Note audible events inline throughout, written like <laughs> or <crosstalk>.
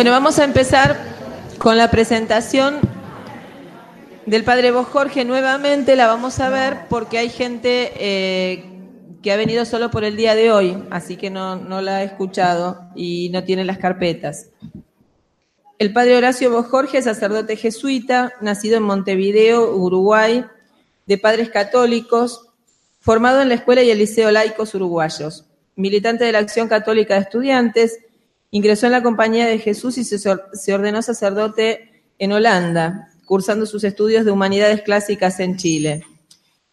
Bueno, vamos a empezar con la presentación del Padre Vos Jorge. Nuevamente la vamos a ver porque hay gente eh, que ha venido solo por el día de hoy, así que no, no la ha escuchado y no tiene las carpetas. El Padre Horacio Vos Jorge, sacerdote jesuita, nacido en Montevideo, Uruguay, de padres católicos, formado en la Escuela y el Liceo Laicos Uruguayos, militante de la Acción Católica de Estudiantes, Ingresó en la Compañía de Jesús y se ordenó sacerdote en Holanda, cursando sus estudios de humanidades clásicas en Chile.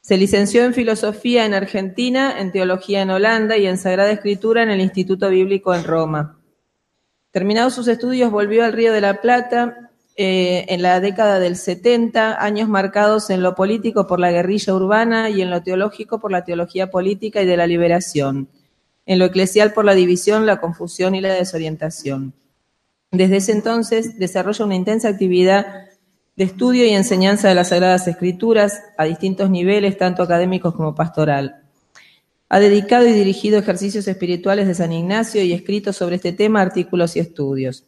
Se licenció en filosofía en Argentina, en teología en Holanda y en Sagrada Escritura en el Instituto Bíblico en Roma. Terminados sus estudios, volvió al Río de la Plata eh, en la década del 70, años marcados en lo político por la guerrilla urbana y en lo teológico por la teología política y de la liberación en lo eclesial por la división, la confusión y la desorientación. Desde ese entonces desarrolla una intensa actividad de estudio y enseñanza de las Sagradas Escrituras a distintos niveles, tanto académicos como pastoral. Ha dedicado y dirigido ejercicios espirituales de San Ignacio y escrito sobre este tema artículos y estudios.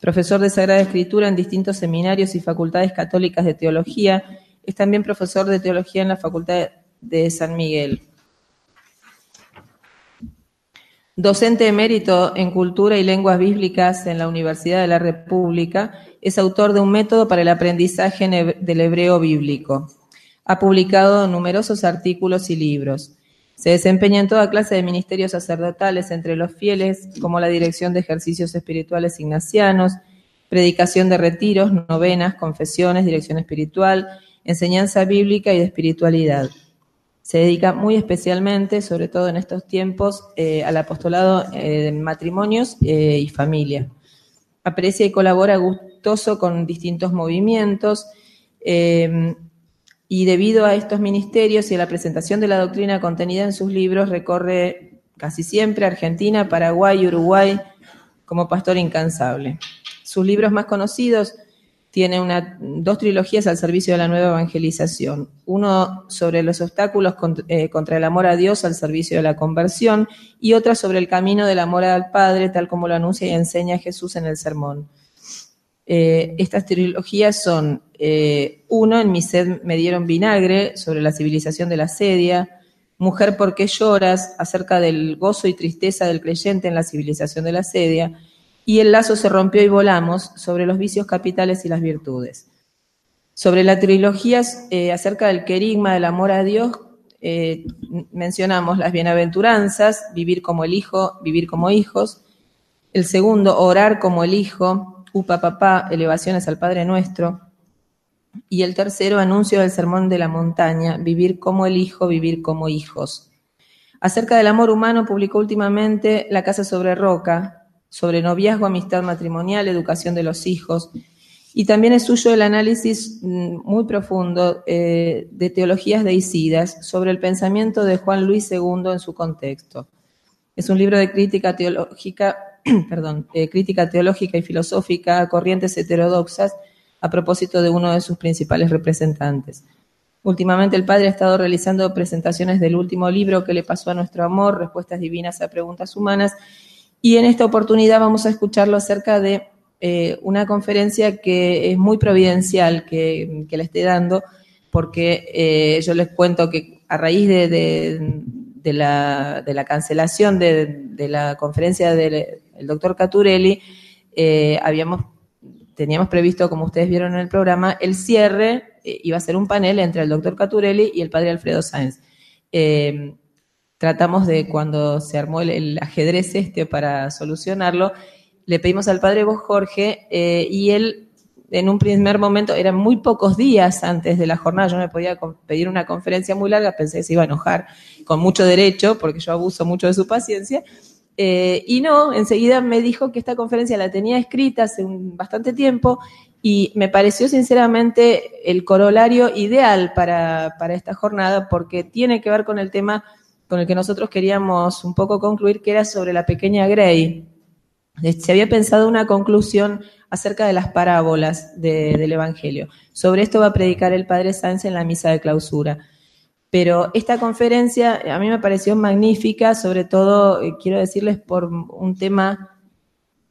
Profesor de Sagrada Escritura en distintos seminarios y facultades católicas de teología, es también profesor de teología en la Facultad de San Miguel. Docente emérito en Cultura y Lenguas Bíblicas en la Universidad de la República, es autor de un método para el aprendizaje del hebreo bíblico. Ha publicado numerosos artículos y libros. Se desempeña en toda clase de ministerios sacerdotales entre los fieles, como la dirección de ejercicios espirituales ignacianos, predicación de retiros, novenas, confesiones, dirección espiritual, enseñanza bíblica y de espiritualidad. Se dedica muy especialmente, sobre todo en estos tiempos, eh, al apostolado eh, de matrimonios eh, y familia. Aprecia y colabora gustoso con distintos movimientos y debido a estos ministerios y a la presentación de la doctrina contenida en sus libros, recorre casi siempre Argentina, Paraguay y Uruguay como pastor incansable. Sus libros más conocidos tiene dos trilogías al servicio de la nueva evangelización. Uno sobre los obstáculos eh, contra, el amor a Dios al servicio de la conversión y otra sobre el camino del amor al Padre, tal como lo anuncia y enseña Jesús en el sermón. Eh, estas trilogías son, eh, uno, En mi sed me dieron vinagre, sobre la civilización de la sedia, Mujer, ¿por qué lloras? acerca del gozo y tristeza del creyente en la civilización de la sedia, y el lazo se rompió y volamos sobre los vicios capitales y las virtudes. Sobre la trilogía eh, acerca del querigma del amor a Dios, eh, mencionamos las bienaventuranzas, vivir como el Hijo, vivir como hijos. El segundo, orar como el Hijo, upa papá, elevaciones al Padre Nuestro. Y el tercero, anuncio del sermón de la montaña, vivir como el Hijo, vivir como hijos. Acerca del amor humano publicó últimamente La Casa sobre Roca, sobre noviazgo, amistad matrimonial, educación de los hijos. Y también es suyo el análisis mm, muy profundo eh, de teologías deicidas sobre el pensamiento de Juan Luis II en su contexto. Es un libro de crítica teológica, <clears throat> perdón, crítica teológica y filosófica a corrientes heterodoxas a propósito de uno de sus principales representantes. Últimamente el padre ha estado realizando presentaciones del último libro que le pasó a nuestro amor, Respuestas Divinas a Preguntas Humanas, y en esta oportunidad vamos a escucharlo acerca de eh, una conferencia que es muy providencial que, le esté dando, porque eh, yo les cuento que a raíz de, la, cancelación de, la conferencia del doctor Caturelli, eh, habíamos, teníamos previsto, como ustedes vieron en el programa, el cierre iba a ser un panel entre el doctor Caturelli y el padre Alfredo Sáenz tratamos de, cuando se armó el, ajedrez este para solucionarlo, le pedimos al padre vos Jorge eh, y él en un primer momento, eran muy pocos días antes de la jornada, yo me podía pedir una conferencia muy larga, pensé que se iba a enojar con mucho derecho, porque yo abuso mucho de su paciencia, eh, y no, enseguida me dijo que esta conferencia la tenía escrita hace bastante tiempo y me pareció sinceramente el corolario ideal para, para esta jornada porque tiene que ver con el tema con el que nosotros queríamos un poco concluir, que era sobre la pequeña Grey. Se había pensado una conclusión acerca de las parábolas del Evangelio. Sobre esto va a predicar el Padre Sáenz en la misa de clausura. Pero esta conferencia a mí me pareció magnífica, sobre todo, eh, quiero decirles, por un tema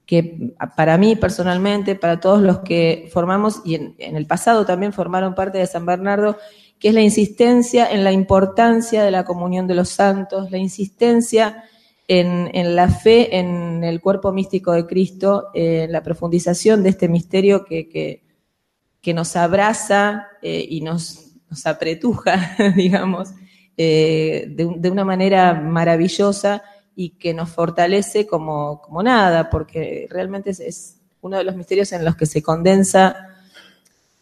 que para mí personalmente, para todos los que formamos y en, el pasado también formaron parte de San Bernardo, que es la insistencia en la importancia de la comunión de los santos, la insistencia en, la fe en el cuerpo místico de Cristo, en la profundización de este misterio que, que, nos abraza eh, y nos, nos, apretuja, <laughs> digamos, eh, de una manera maravillosa y que nos fortalece como, como nada, porque realmente es, uno de los misterios en los que se condensa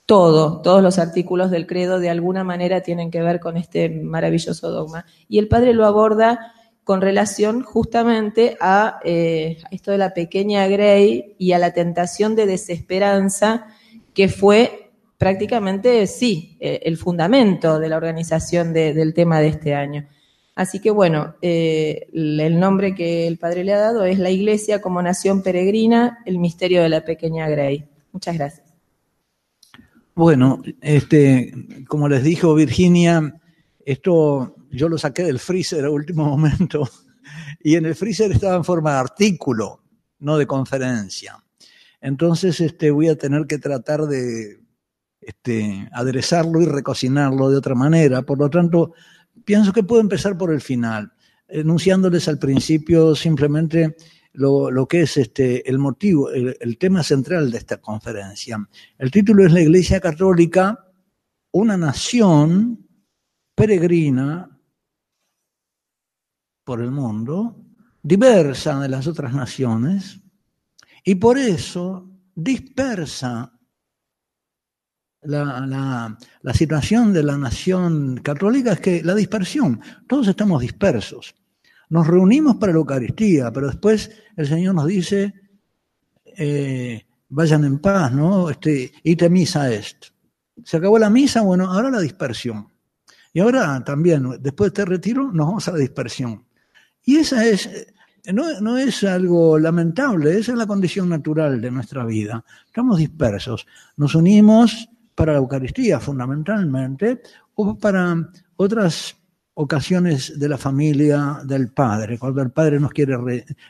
todo, todos los artículos del credo de alguna manera tienen que ver con este maravilloso dogma. Y el padre lo aborda con relación justamente a eh, esto de la pequeña Grey y a la tentación de desesperanza que fue prácticamente, sí, eh, el fundamento de la organización del tema de este año. Así que bueno, eh, el nombre que el Padre le ha dado es la Iglesia como Nación Peregrina, el misterio de la pequeña Grey. Muchas gracias. Bueno, este, como les dijo Virginia, esto yo lo saqué del freezer a último <laughs> momento y en el freezer estaba en forma de artículo, no de conferencia. Entonces este, voy a tener que tratar de este, aderezarlo y recocinarlo de otra manera. Por lo tanto, pienso que puedo empezar por el final, enunciándoles al principio simplemente lo, que es este, el motivo, el, tema central de esta conferencia. El título es La Iglesia Católica, una nación peregrina por el mundo, diversa de las otras naciones, y por eso dispersa la, situación de la nación católica es que la dispersión, todos estamos dispersos. Nos reunimos para la Eucaristía, pero después el Señor nos dice, eh, vayan en paz, ¿no? Este, te misa est. Se acabó la misa, bueno, ahora la dispersión. Y ahora también, después de este retiro, nos vamos a la dispersión. Y esa es, no, no, es algo lamentable, esa es la condición natural de nuestra vida. Estamos dispersos. Nos unimos para la Eucaristía fundamentalmente o para otras ocasiones de la familia del padre, cuando el padre nos quiere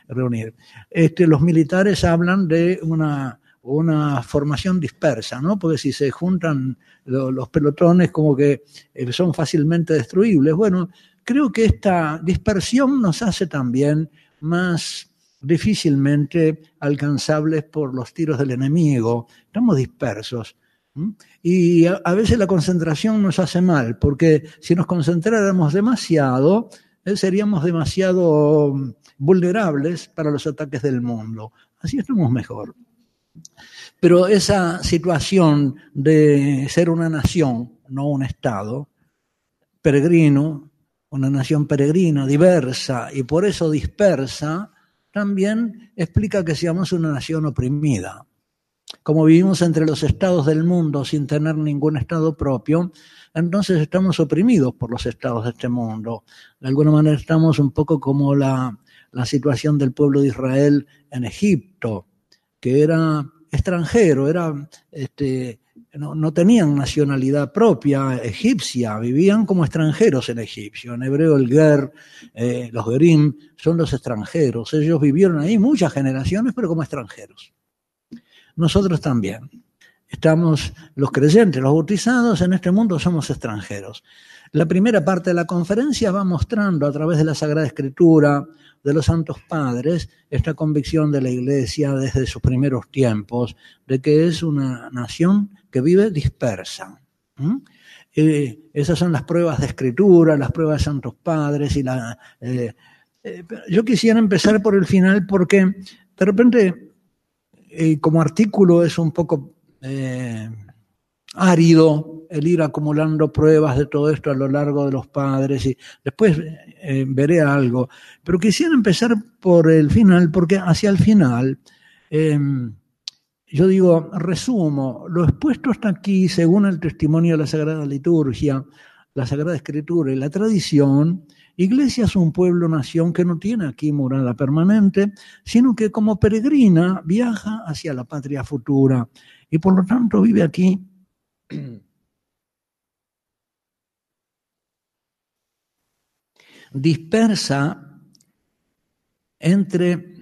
reunir. Este, los militares hablan de una, una formación dispersa, ¿no? Porque si se juntan los pelotones como que eh, son fácilmente destruibles. Bueno, creo que esta dispersión nos hace también más difícilmente alcanzables por los tiros del enemigo. Estamos dispersos. Y a, veces la concentración nos hace mal, porque si nos concentráramos demasiado, eh, seríamos demasiado mm, vulnerables para los ataques del mundo. Así estamos mejor. Pero esa situación de ser una nación, no un Estado, peregrino, una nación peregrina, diversa y por eso dispersa, también explica que seamos una nación oprimida como vivimos entre los estados del mundo sin tener ningún estado propio, entonces estamos oprimidos por los estados de este mundo. De alguna manera estamos un poco como la, situación del pueblo de Israel en Egipto, que era extranjero, era, este, no, tenían nacionalidad propia egipcia, vivían como extranjeros en Egipcio. En hebreo el Ger, eh, los Gerim, son los extranjeros. Ellos vivieron ahí muchas generaciones, pero como extranjeros nosotros también. Estamos los creyentes, los bautizados en este mundo somos extranjeros. La primera parte de la conferencia va mostrando a través de la Sagrada Escritura, de los santos padres, esta convicción de la Iglesia desde sus primeros tiempos, de que es una nación que vive dispersa. Eh, esas son las pruebas de escritura, las pruebas de santos padres y la... Eh, eh, yo quisiera empezar por el final porque de repente como artículo es un poco eh, árido el ir acumulando pruebas de todo esto a lo largo de los padres y después eh, veré algo. Pero quisiera empezar por el final, porque hacia el final, em, yo digo, resumo, lo expuesto hasta aquí, según el testimonio de la Sagrada Liturgia, la Sagrada Escritura y la tradición, Iglesia es un pueblo-nación que no tiene aquí morada permanente, sino que como peregrina viaja hacia la patria futura y por lo tanto vive aquí. <clears throat> Dispersa entre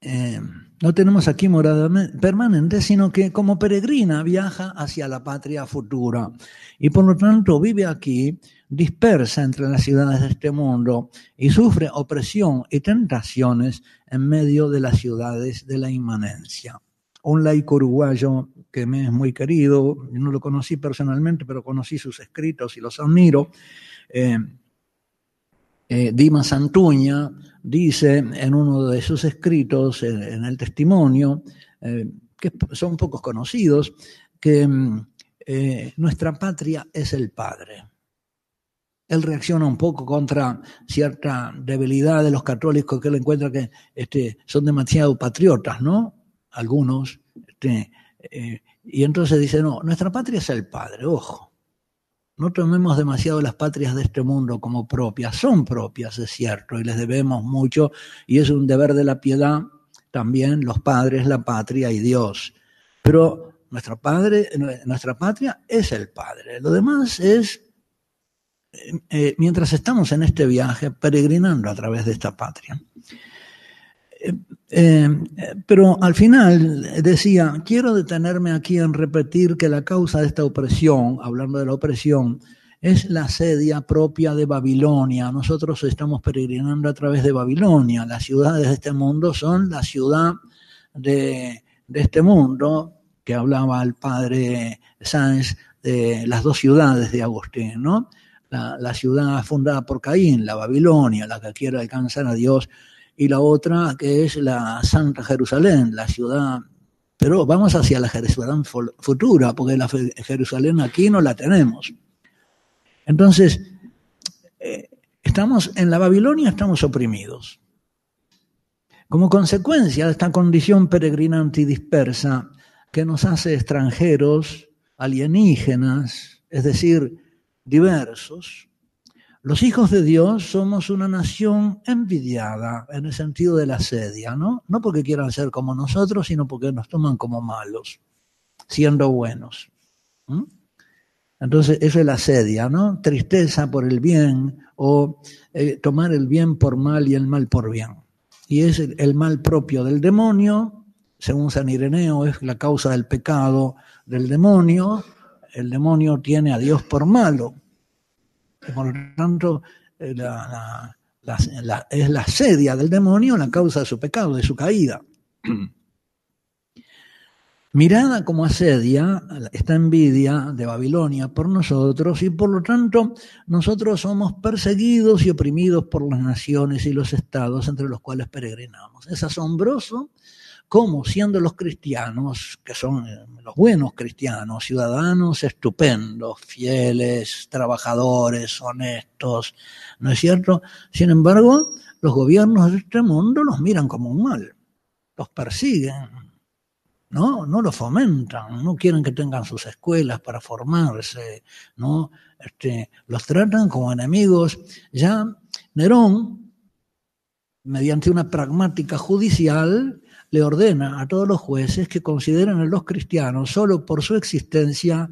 eh, no tenemos aquí morada permanente, sino que como peregrina viaja hacia la patria futura y por lo tanto vive aquí dispersa entre las ciudades de este mundo y sufre opresión y tentaciones en medio de las ciudades de la inmanencia. Un laico uruguayo que me es muy querido, no lo conocí personalmente, pero conocí sus escritos y los admiro, eh, eh, Dima Santuña dice en uno de sus escritos, en, el testimonio, eh, que son pocos conocidos, que mm, eh, nuestra patria es el Padre. Él reacciona un poco contra cierta debilidad de los católicos que él encuentra que este, son demasiado patriotas, ¿no? Algunos. Este, y entonces dice, no, nuestra patria es el Padre, ojo. No tomemos demasiado las patrias de este mundo como propias. Son propias, es cierto, y les debemos mucho, y es un deber de la piedad también los padres, la patria y Dios. Pero nuestro padre, nuestra patria es el Padre. Lo demás es, eh, eh, mientras estamos en este viaje, peregrinando a través de esta patria. Eh, pero al final decía, quiero detenerme aquí en repetir que la causa de esta opresión, hablando de la opresión, es la sedia propia de Babilonia. Nosotros estamos peregrinando a través de Babilonia. Las ciudades de este mundo son la ciudad de, este mundo, que hablaba el padre Sáenz de las dos ciudades de Agustín, ¿no? La ciudad fundada por Caín, la Babilonia, la que quiere alcanzar a Dios y la otra que es la Santa Jerusalén, la ciudad. Pero vamos hacia la Jerusalén futura, porque la Jerusalén aquí no la tenemos. Entonces, eh, estamos en la Babilonia, estamos oprimidos. Como consecuencia de esta condición peregrinante y dispersa que nos hace extranjeros, alienígenas, es decir, diversos, los hijos de Dios somos una nación envidiada en el sentido de la sedia, ¿no? No porque quieran ser como nosotros, sino porque nos toman como malos, siendo buenos. Entonces, eso es la sedia, ¿no? Tristeza por el bien o eh, tomar el bien por mal y el mal por bien. Y es el mal propio del demonio, según San Ireneo, es la causa del pecado del demonio. El demonio tiene a Dios por malo por lo tanto, es la sedia del demonio la causa de su pecado, de su caída. <clears throat> Mirada como asedia, esta envidia de Babilonia por nosotros y por lo tanto nosotros somos perseguidos y oprimidos por las naciones y los estados entre los cuales peregrinamos. Es asombroso cómo siendo los cristianos, que son eh, los buenos cristianos, ciudadanos estupendos, fieles, trabajadores, honestos, ¿no es cierto? Sin embargo, los gobiernos de este mundo los miran como un mal, los persiguen, ¿no? No los fomentan, no quieren que tengan sus escuelas para formarse, ¿no? Este, los tratan como enemigos. Ya Nerón, mediante una pragmática judicial, le ordena a todos los jueces que consideren a los cristianos solo por su existencia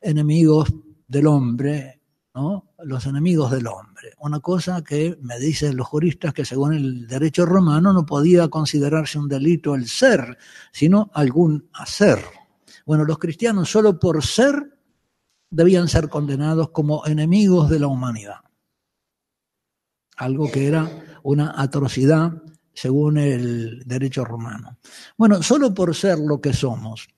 enemigos del hombre, ¿no? los enemigos del hombre. Una cosa que me dicen los juristas que según el derecho romano no podía considerarse un delito el ser, sino algún hacer. Bueno, los cristianos solo por ser debían ser condenados como enemigos de la humanidad. Algo que era una atrocidad según el derecho romano. Bueno, solo por ser lo que somos,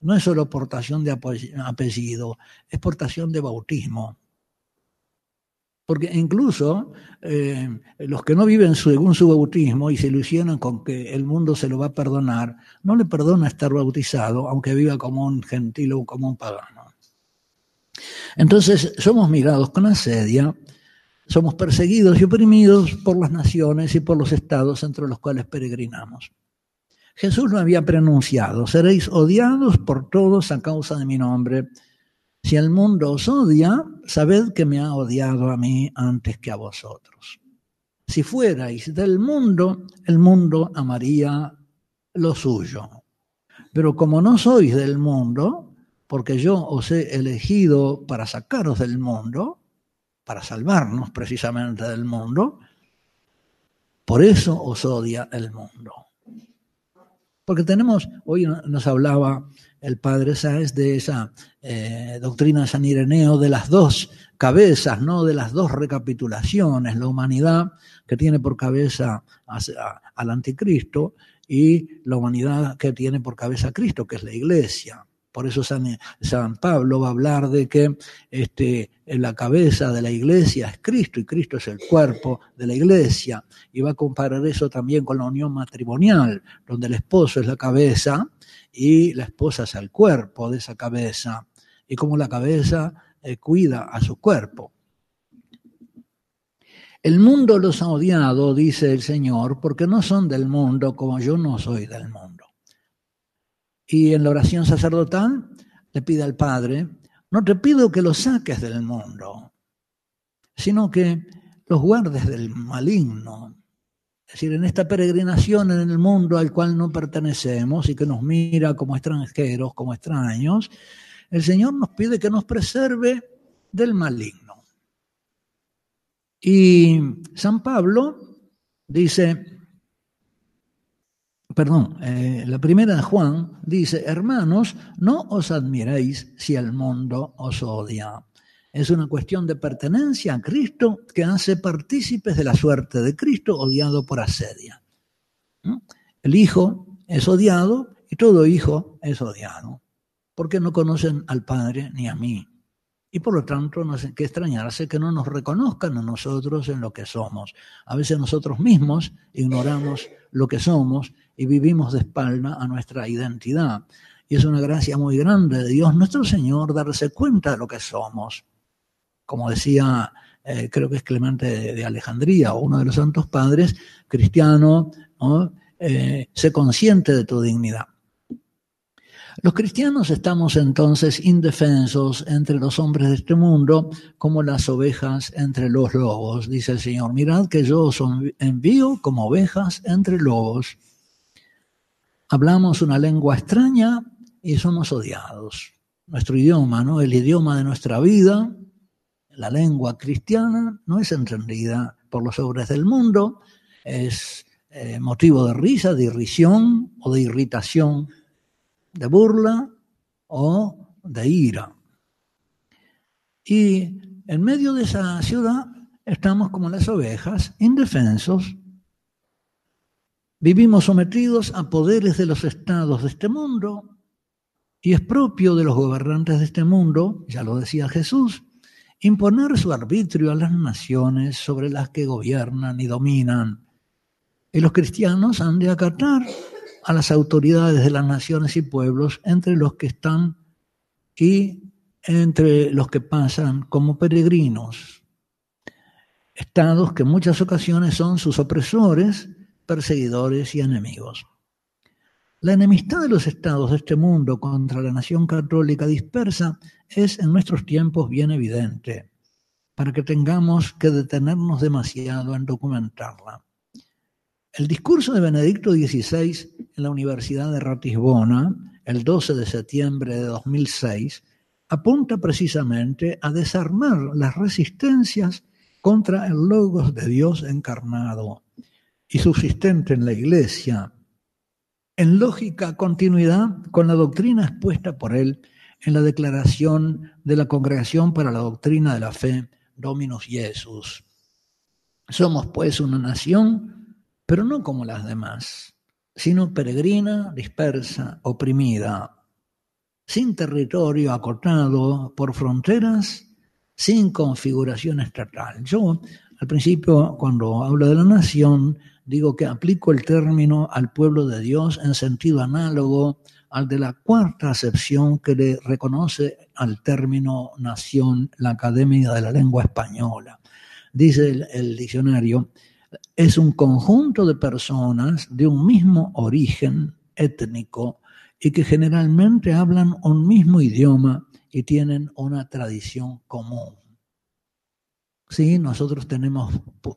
no es solo portación de apellido, es portación de bautismo. Porque incluso eh, los que no viven según su bautismo y se ilusionan con que el mundo se lo va a perdonar, no le perdona estar bautizado, aunque viva como un gentil o como un pagano. Entonces somos mirados con asedia somos perseguidos y oprimidos por las naciones y por los estados entre los cuales peregrinamos. Jesús lo había pronunciado, seréis odiados por todos a causa de mi nombre. Si el mundo os odia, sabed que me ha odiado a mí antes que a vosotros. Si fuerais del mundo, el mundo amaría lo suyo. Pero como no sois del mundo, porque yo os he elegido para sacaros del mundo, para salvarnos precisamente del mundo. Por eso os odia el mundo. Porque tenemos, hoy nos hablaba el padre Sáez de esa eh, doctrina San Ireneo de las dos cabezas, ¿no? De las dos recapitulaciones, la humanidad que tiene por cabeza al anticristo y la humanidad que tiene por cabeza a Cristo, que es la iglesia. Por eso San, Pablo va a hablar de que este, la cabeza de la iglesia es Cristo y Cristo es el cuerpo de la iglesia. Y va a comparar eso también con la unión matrimonial, donde el esposo es la cabeza y la esposa es el cuerpo de esa cabeza. Y como la cabeza eh, cuida a su cuerpo. El mundo los ha odiado, dice el Señor, porque no son del mundo como yo no soy del mundo. Y en la oración sacerdotal le pide al Padre, no te pido que los saques del mundo, sino que los guardes del maligno. Es decir, en esta peregrinación en el mundo al cual no pertenecemos y que nos mira como extranjeros, como extraños, el Señor nos pide que nos preserve del maligno. Y San Pablo dice, perdón, eh, la primera de Juan dice, hermanos, no os admiréis si el mundo os odia. Es una cuestión de pertenencia a Cristo que hace partícipes de la suerte de Cristo odiado por asedia. El Hijo es odiado y todo hijo es odiado, porque no conocen al Padre ni a mí y por lo tanto no hay que extrañarse que no nos reconozcan a nosotros en lo que somos. A veces nosotros mismos ignoramos lo que somos y vivimos de espalda a nuestra identidad. Y es una gracia muy grande de Dios nuestro Señor darse cuenta de lo que somos. Como decía, eh, creo que es Clemente de, Alejandría uno de los santos padres, cristiano, eh, sé consciente de tu dignidad. Los cristianos estamos entonces indefensos entre los hombres de este mundo como las ovejas entre los lobos, dice el Señor. Mirad que yo os envío como ovejas entre lobos. Hablamos una lengua extraña y somos odiados. Nuestro idioma, ¿no? El idioma de nuestra vida, la lengua cristiana, no es entendida por los hombres del mundo, es eh, motivo de risa, de irrisión o de irritación de burla o de ira. Y en medio de esa ciudad estamos como las ovejas, indefensos. Vivimos sometidos a poderes de los estados de este mundo y es propio de los gobernantes de este mundo, ya lo decía Jesús, imponer su arbitrio a las naciones sobre las que gobiernan y dominan. Y los cristianos han de acatar a las autoridades de las naciones y pueblos entre los que están y entre los que pasan como peregrinos. Estados que en muchas ocasiones son sus opresores, perseguidores y enemigos. La enemistad de los estados de este mundo contra la nación católica dispersa es en nuestros tiempos bien evidente, para que tengamos que detenernos demasiado en documentarla. El discurso de Benedicto XVI en la Universidad de Ratisbona, el 12 de septiembre de 2006, apunta precisamente a desarmar las resistencias contra el logos de Dios encarnado y subsistente en la Iglesia, en lógica continuidad con la doctrina expuesta por él en la declaración de la Congregación para la Doctrina de la Fe, Dominus Jesus. Somos pues una nación pero no como las demás, sino peregrina, dispersa, oprimida, sin territorio acotado por fronteras, sin configuración estatal. Yo, al principio, cuando hablo de la nación, digo que aplico el término al pueblo de Dios en sentido análogo al de la cuarta acepción que le reconoce al término nación la Academia de la Lengua Española. Dice el, el diccionario, es un conjunto de personas de un mismo origen étnico y que generalmente hablan un mismo idioma y tienen una tradición común. Sí, nosotros tenemos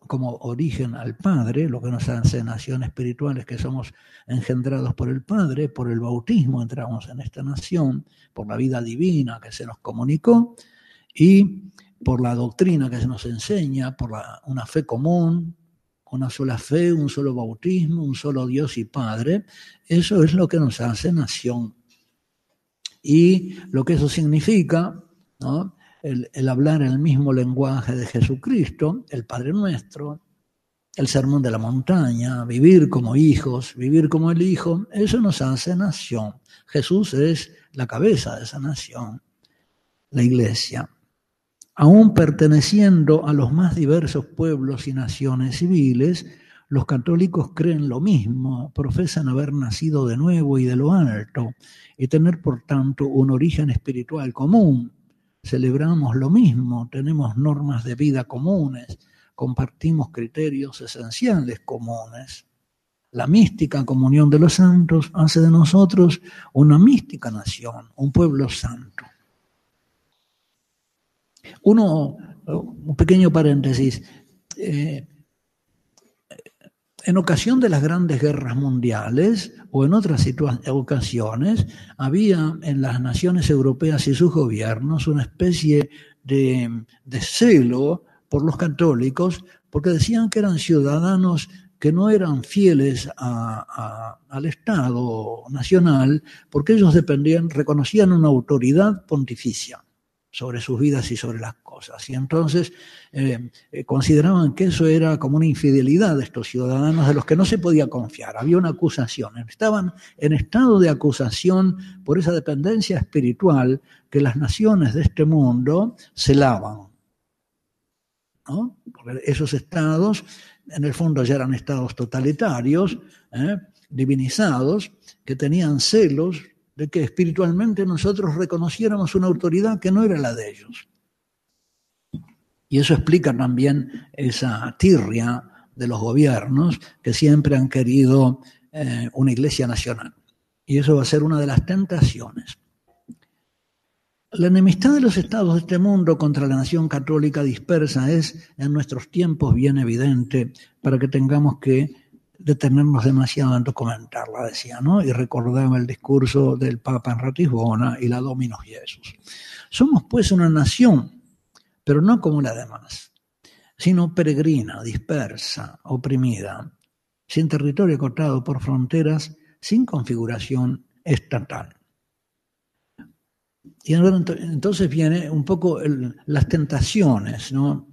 como origen al Padre, lo que nos hace nación espiritual es que somos engendrados por el Padre, por el bautismo entramos en esta nación, por la vida divina que se nos comunicó y por la doctrina que se nos enseña, por una fe común, una sola fe, un solo bautismo, un solo Dios y Padre, eso es lo que nos hace nación. Y lo que eso significa, ¿no? El, hablar el mismo lenguaje de Jesucristo, el Padre nuestro, el sermón de la montaña, vivir como hijos, vivir como el Hijo, eso nos hace nación. Jesús es la cabeza de esa nación, la iglesia. Aún perteneciendo a los más diversos pueblos y naciones civiles, los católicos creen lo mismo, profesan haber nacido de nuevo y de lo alto, y tener por tanto un origen espiritual común. Celebramos lo mismo, tenemos normas de vida comunes, compartimos criterios esenciales comunes. La mística comunión de los santos hace de nosotros una mística nación, un pueblo santo. Uno, un pequeño paréntesis, eh, en ocasión de las grandes guerras mundiales o en otras ocasiones, había en las naciones europeas y sus gobiernos una especie de, celo por los católicos porque decían que eran ciudadanos que no eran fieles al Estado nacional porque ellos dependían, reconocían una autoridad pontificia sobre sus vidas y sobre las cosas. Y entonces eh, eh, consideraban que eso era como una infidelidad de estos ciudadanos de los que no se podía confiar. Había una acusación. Estaban en estado de acusación por esa dependencia espiritual que las naciones de este mundo celaban. Porque esos estados, en el fondo ya eran estados totalitarios, ¿eh? divinizados, que tenían celos de que espiritualmente nosotros reconociéramos una autoridad que no era la de ellos. Y eso explica también esa tirria de los gobiernos que siempre han querido eh, una iglesia nacional. Y eso va a ser una de las tentaciones. La enemistad de los estados de este mundo contra la nación católica dispersa es en nuestros tiempos bien evidente para que tengamos que detenernos demasiado en documentarla, decía, ¿no? Y recordaba el discurso del Papa en Ratisbona y la Dominos Jesús. Somos pues una nación, pero no como la demás, sino peregrina, dispersa, oprimida, sin territorio cortado por fronteras, sin configuración estatal. Y entonces viene un poco las tentaciones, ¿no?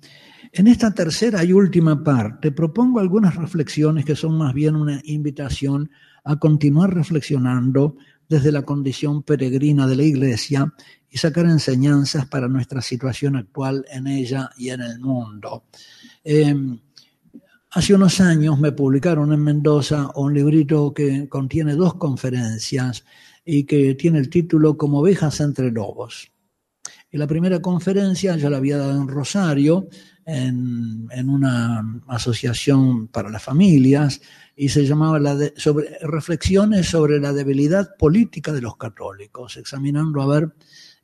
En esta tercera y última parte propongo algunas reflexiones que son más bien una invitación a continuar reflexionando desde la condición peregrina de la Iglesia y sacar enseñanzas para nuestra situación actual en ella y en el mundo. Em, hace unos años me publicaron en Mendoza un librito que contiene dos conferencias y que tiene el título Como ovejas entre lobos. Y la primera conferencia yo la había dado en Rosario, en, una asociación para las familias, y se llamaba la sobre, Reflexiones sobre la debilidad política de los católicos, examinando a ver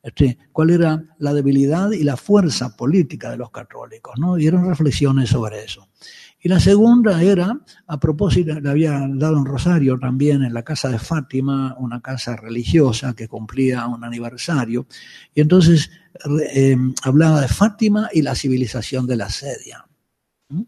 este, cuál era la debilidad y la fuerza política de los católicos, ¿no? Y eran reflexiones sobre eso. Y la segunda era, a propósito, le había dado en Rosario también en la casa de Fátima, una casa religiosa que cumplía un aniversario, y entonces eh, hablaba de Fátima y la civilización de la sedia. ¿Mm?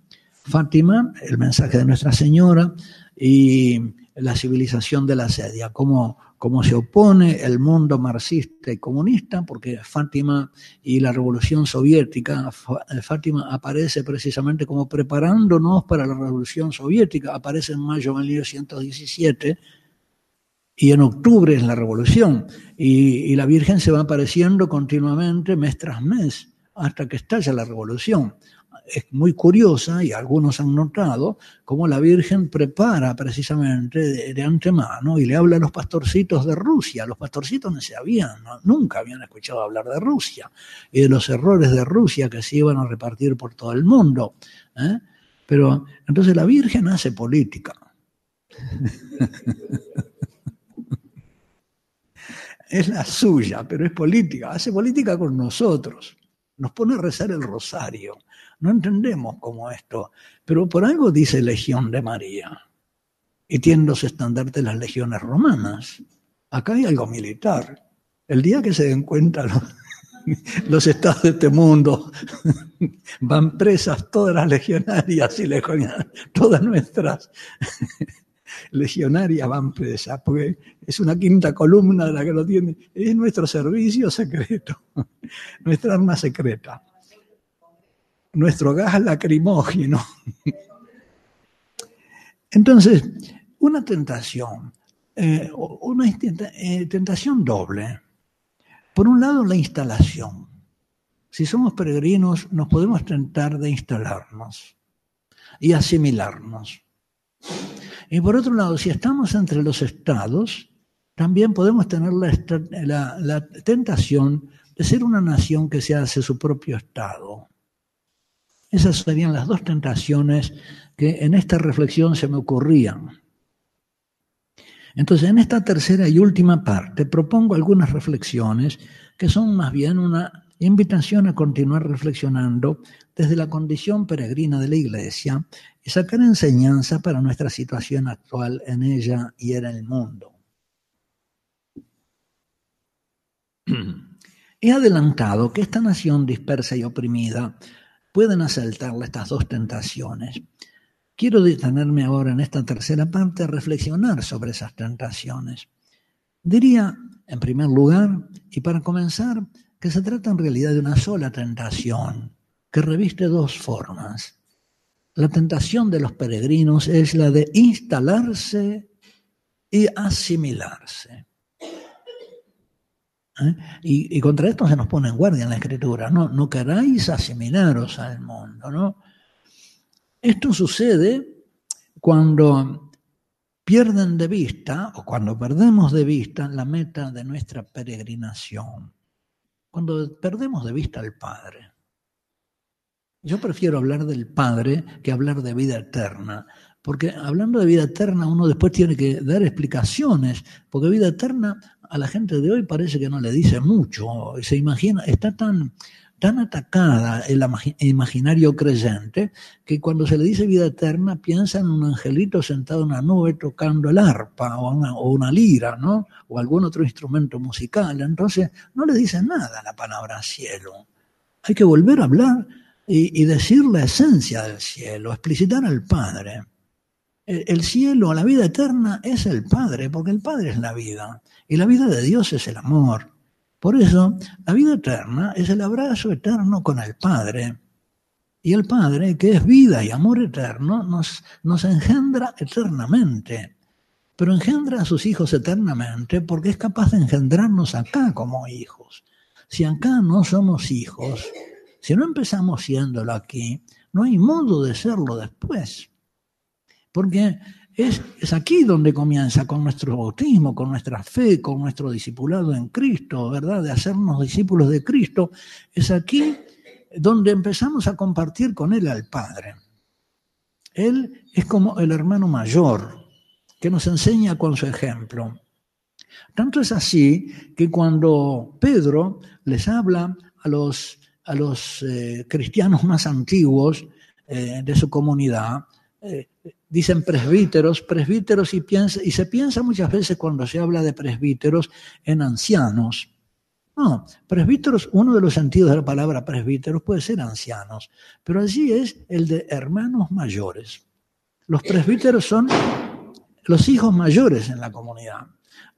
Fátima, el mensaje de Nuestra Señora, y la civilización de la sedia, cómo se opone el mundo marxista y comunista, porque Fátima y la revolución soviética, eh, Fátima aparece precisamente como preparándonos para la revolución soviética, aparece en mayo de 1917 y en octubre es la revolución, y, y la Virgen se va apareciendo continuamente mes tras mes hasta que estalla la revolución es muy curiosa y algunos han notado cómo la Virgen prepara precisamente de, antemano y le habla a los pastorcitos de Rusia. Los pastorcitos no se habían, nunca habían escuchado hablar de Rusia y de los errores de Rusia que se iban a repartir por todo el mundo. ¿eh? Pero entonces la Virgen hace política. <laughs> es la suya, pero es política. Hace política con nosotros. Nos pone a rezar el rosario no entendemos cómo esto, pero por algo dice Legión de María. Y tienen los estandartes las legiones romanas. Acá hay algo militar. El día que se den cuenta <laughs> los estados de este mundo <laughs> van presas todas las legionarias y legionarias, todas nuestras <laughs> legionarias van presas, porque es una quinta columna de la que lo tiene, es nuestro servicio secreto, nuestra arma secreta, nuestro gas lacrimógeno. Entonces, una tentación, eh, una eh, tentación doble. Por un lado, la instalación. Si somos peregrinos, nos podemos tentar de instalarnos y asimilarnos. Y por otro lado, si estamos entre los estados, también podemos tener la, tentación de ser una nación que se hace su propio estado. Esas serían las dos tentaciones que en esta reflexión se me ocurrían. Entonces, en esta tercera y última parte propongo algunas reflexiones que son más bien una invitación a continuar reflexionando desde la condición peregrina de la Iglesia y sacar enseñanza para nuestra situación actual en ella y en el mundo. <clears throat> He adelantado que esta nación dispersa y oprimida pueden asaltarle estas dos tentaciones. Quiero detenerme ahora en esta tercera parte a reflexionar sobre esas tentaciones. Diría, en primer lugar, y para comenzar, que se trata en realidad de una sola tentación, que reviste dos formas. La tentación de los peregrinos es la de instalarse y asimilarse. ¿Eh? Y, contra esto se nos pone en guardia en la escritura, no, no queráis asimilaros al mundo. Esto sucede cuando pierden de vista o cuando perdemos de vista la meta de nuestra peregrinación, cuando perdemos de vista al Padre. Yo prefiero hablar del Padre que hablar de vida eterna, porque hablando de vida eterna uno después tiene que dar explicaciones, porque vida eterna a la gente de hoy parece que no le dice mucho, se imagina, está tan, tan atacada el imaginario creyente que cuando se le dice vida eterna piensa en un angelito sentado en una nube tocando el arpa o una, lira, ¿no? O algún otro instrumento musical. Entonces no le dice nada la palabra cielo. Hay que volver a hablar y, decir la esencia del cielo, explicitar al Padre. El, cielo, la vida eterna es el Padre, porque el Padre es la vida y la vida de Dios es el amor. Por eso, la vida eterna es el abrazo eterno con el Padre. Y el Padre, que es vida y amor eterno, nos, engendra eternamente. Pero engendra a sus hijos eternamente porque es capaz de engendrarnos acá como hijos. Si acá no somos hijos, si no empezamos siéndolo aquí, no hay modo de serlo después. Porque es, es, aquí donde comienza con nuestro bautismo, con nuestra fe, con nuestro discipulado en Cristo, ¿verdad? De hacernos discípulos de Cristo. Es aquí donde empezamos a compartir con Él al Padre. Él es como el hermano mayor que nos enseña con su ejemplo. Tanto es así que cuando Pedro les habla a los a los eh, cristianos más antiguos eh, de su comunidad, eh, dicen presbíteros, presbíteros y, piensa, y se piensa muchas veces cuando se habla de presbíteros en ancianos. No, presbíteros, uno de los sentidos de la palabra presbíteros puede ser ancianos, pero allí es el de hermanos mayores. Los presbíteros son los hijos mayores en la comunidad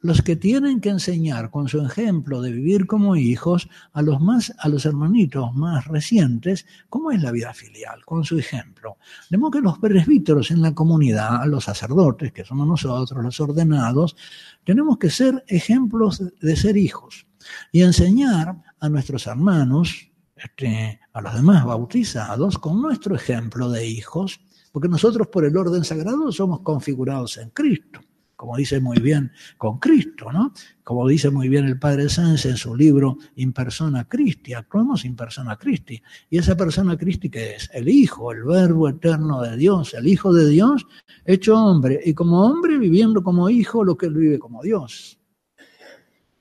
los que tienen que enseñar con su ejemplo de vivir como hijos a los más a los hermanitos más recientes cómo es la vida filial con su ejemplo. De modo que los presbíteros en la comunidad los sacerdotes que somos nosotros los ordenados tenemos que ser ejemplos de ser hijos y enseñar a nuestros hermanos este, a los demás bautizados con nuestro ejemplo de hijos porque nosotros por el orden sagrado somos configurados en Cristo como dice muy bien con Cristo, ¿no? Como dice muy bien el Padre Sánchez en su libro In persona Christi, actuamos in persona Christi. Y esa persona Christi que es el Hijo, el Verbo eterno de Dios, el Hijo de Dios hecho hombre, y como hombre viviendo como hijo lo que él vive como Dios.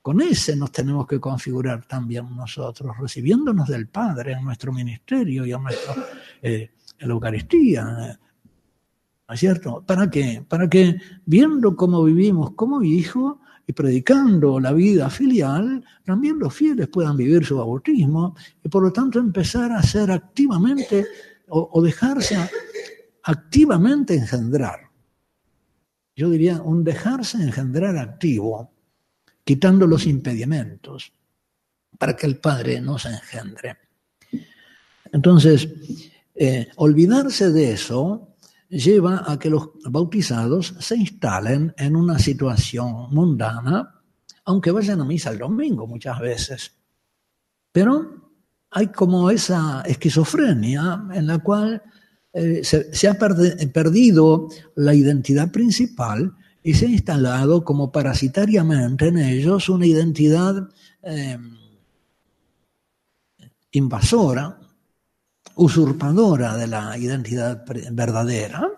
Con ese nos tenemos que configurar también nosotros, recibiéndonos del Padre en nuestro ministerio y en, nuestro, eh, Eucaristía ¿No es cierto? ¿Para qué? Para que viendo cómo vivimos como hijo y predicando la vida filial, también los fieles puedan vivir su bautismo y por lo tanto empezar a ser activamente o, dejarse activamente engendrar. Yo diría un dejarse engendrar activo, quitando los impedimentos para que el Padre nos engendre. Entonces, eh, olvidarse de eso lleva a que los bautizados se instalen en una situación mundana, aunque vayan a misa el domingo muchas veces. Pero hay como esa esquizofrenia en la cual eh, se, ha perdido la identidad principal y se ha instalado como parasitariamente en ellos una identidad eh, invasora, usurpadora de la identidad verdadera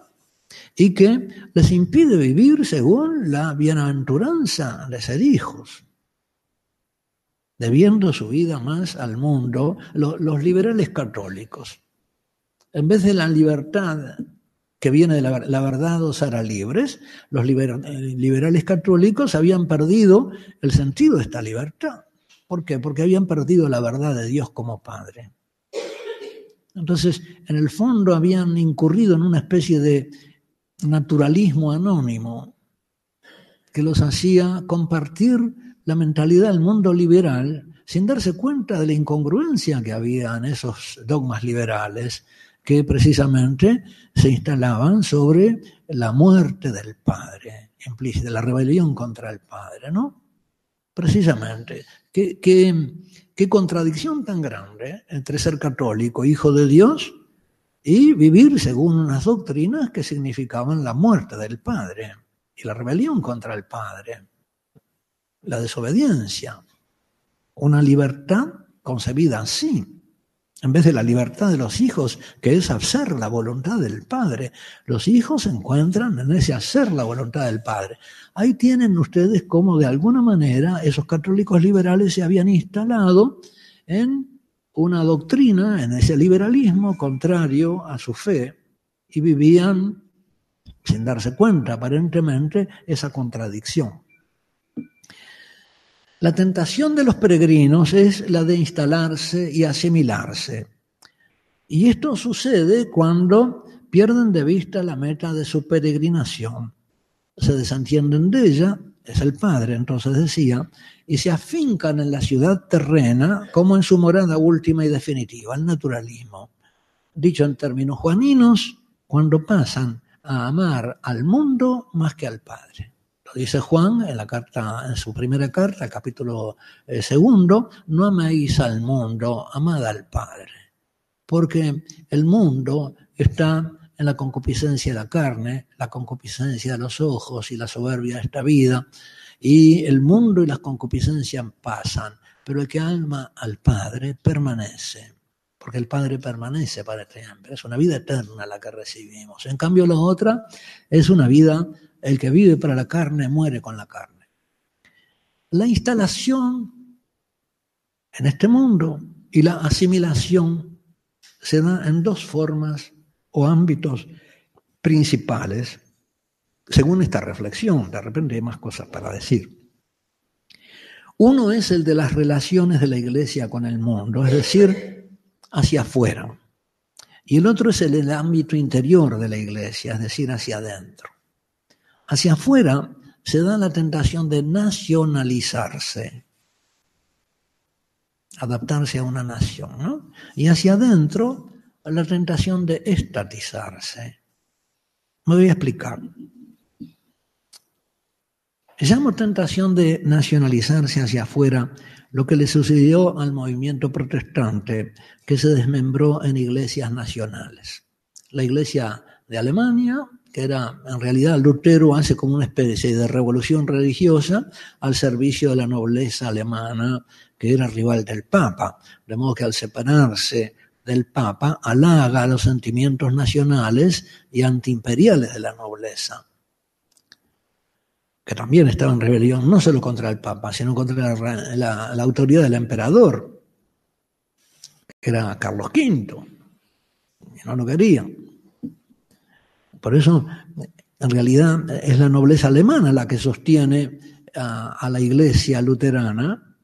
y que les impide vivir según la bienaventuranza de ser hijos, debiendo su vida más al mundo, los, liberales católicos. En vez de la libertad que viene de la, verdad os hará libres, los liberales católicos habían perdido el sentido de esta libertad. ¿Por qué? Porque habían perdido la verdad de Dios como Padre. Entonces, en el fondo habían incurrido en una especie de naturalismo anónimo que los hacía compartir la mentalidad del mundo liberal sin darse cuenta de la incongruencia que había en esos dogmas liberales que precisamente se instalaban sobre la muerte del Padre, implícita, la rebelión contra el Padre, ¿no? Precisamente. ¿Qué, qué, qué contradicción tan grande entre ser católico, hijo de Dios, y vivir según unas doctrinas que significaban la muerte del Padre y la rebelión contra el Padre, la desobediencia, una libertad concebida así en vez de la libertad de los hijos, que es hacer la voluntad del Padre. Los hijos se encuentran en ese hacer la voluntad del Padre. Ahí tienen ustedes cómo de alguna manera esos católicos liberales se habían instalado en una doctrina, en ese liberalismo contrario a su fe, y vivían, sin darse cuenta aparentemente, esa contradicción. La tentación de los peregrinos es la de instalarse y asimilarse. Y esto sucede cuando pierden de vista la meta de su peregrinación. Se desentienden de ella, es el Padre, entonces decía, y se afincan en la ciudad terrena como en su morada última y definitiva, el naturalismo. Dicho en términos juaninos, cuando pasan a amar al mundo más que al Padre. Dice Juan en la carta, en su primera carta, capítulo eh, segundo, no améis al mundo, amad al Padre. Porque el mundo está en la concupiscencia de la carne, la concupiscencia de los ojos y la soberbia de esta vida, y el mundo y las concupiscencias pasan, pero el que ama al Padre permanece, porque el Padre permanece para siempre, es una vida eterna la que recibimos. En cambio, la otra es una vida el que vive para la carne muere con la carne. La instalación en este mundo y la asimilación se da en dos formas o ámbitos principales, según esta reflexión. De repente hay más cosas para decir. Uno es el de las relaciones de la iglesia con el mundo, es decir, hacia afuera. Y el otro es el del ámbito interior de la iglesia, es decir, hacia adentro. Hacia afuera se da la tentación de nacionalizarse, adaptarse a una nación, ¿no? Y hacia adentro la tentación de estatizarse. Me voy a explicar. Llamo tentación de nacionalizarse hacia afuera lo que le sucedió al movimiento protestante que se desmembró en iglesias nacionales. La iglesia de Alemania, que era en realidad Lutero hace como una especie de revolución religiosa al servicio de la nobleza alemana, que era rival del Papa, de modo que al separarse del Papa halaga los sentimientos nacionales y antiimperiales de la nobleza, que también estaba en rebelión no solo contra el Papa, sino contra la, la autoridad del emperador, que era Carlos V, y no lo quería. Por eso, en realidad, es la nobleza alemana la que sostiene a, la iglesia luterana.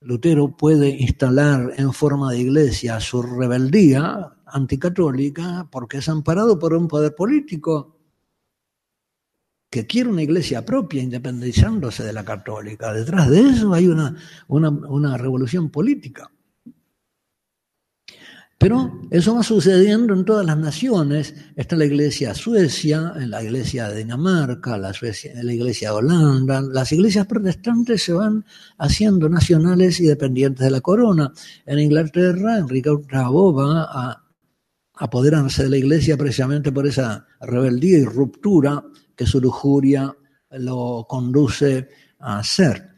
Lutero puede instalar en forma de iglesia su rebeldía anticatólica porque es amparado por un poder político que quiere una iglesia propia, independizándose de la católica. Detrás de eso hay una, una, revolución política. Pero eso va sucediendo en todas las naciones. Está la iglesia Suecia, en la iglesia de Dinamarca, la, la iglesia de Holanda. Las iglesias protestantes se van haciendo nacionales y dependientes de la corona. En Inglaterra, Enrique VIII va a apoderarse de la iglesia precisamente por esa rebeldía y ruptura que su lujuria lo conduce a hacer.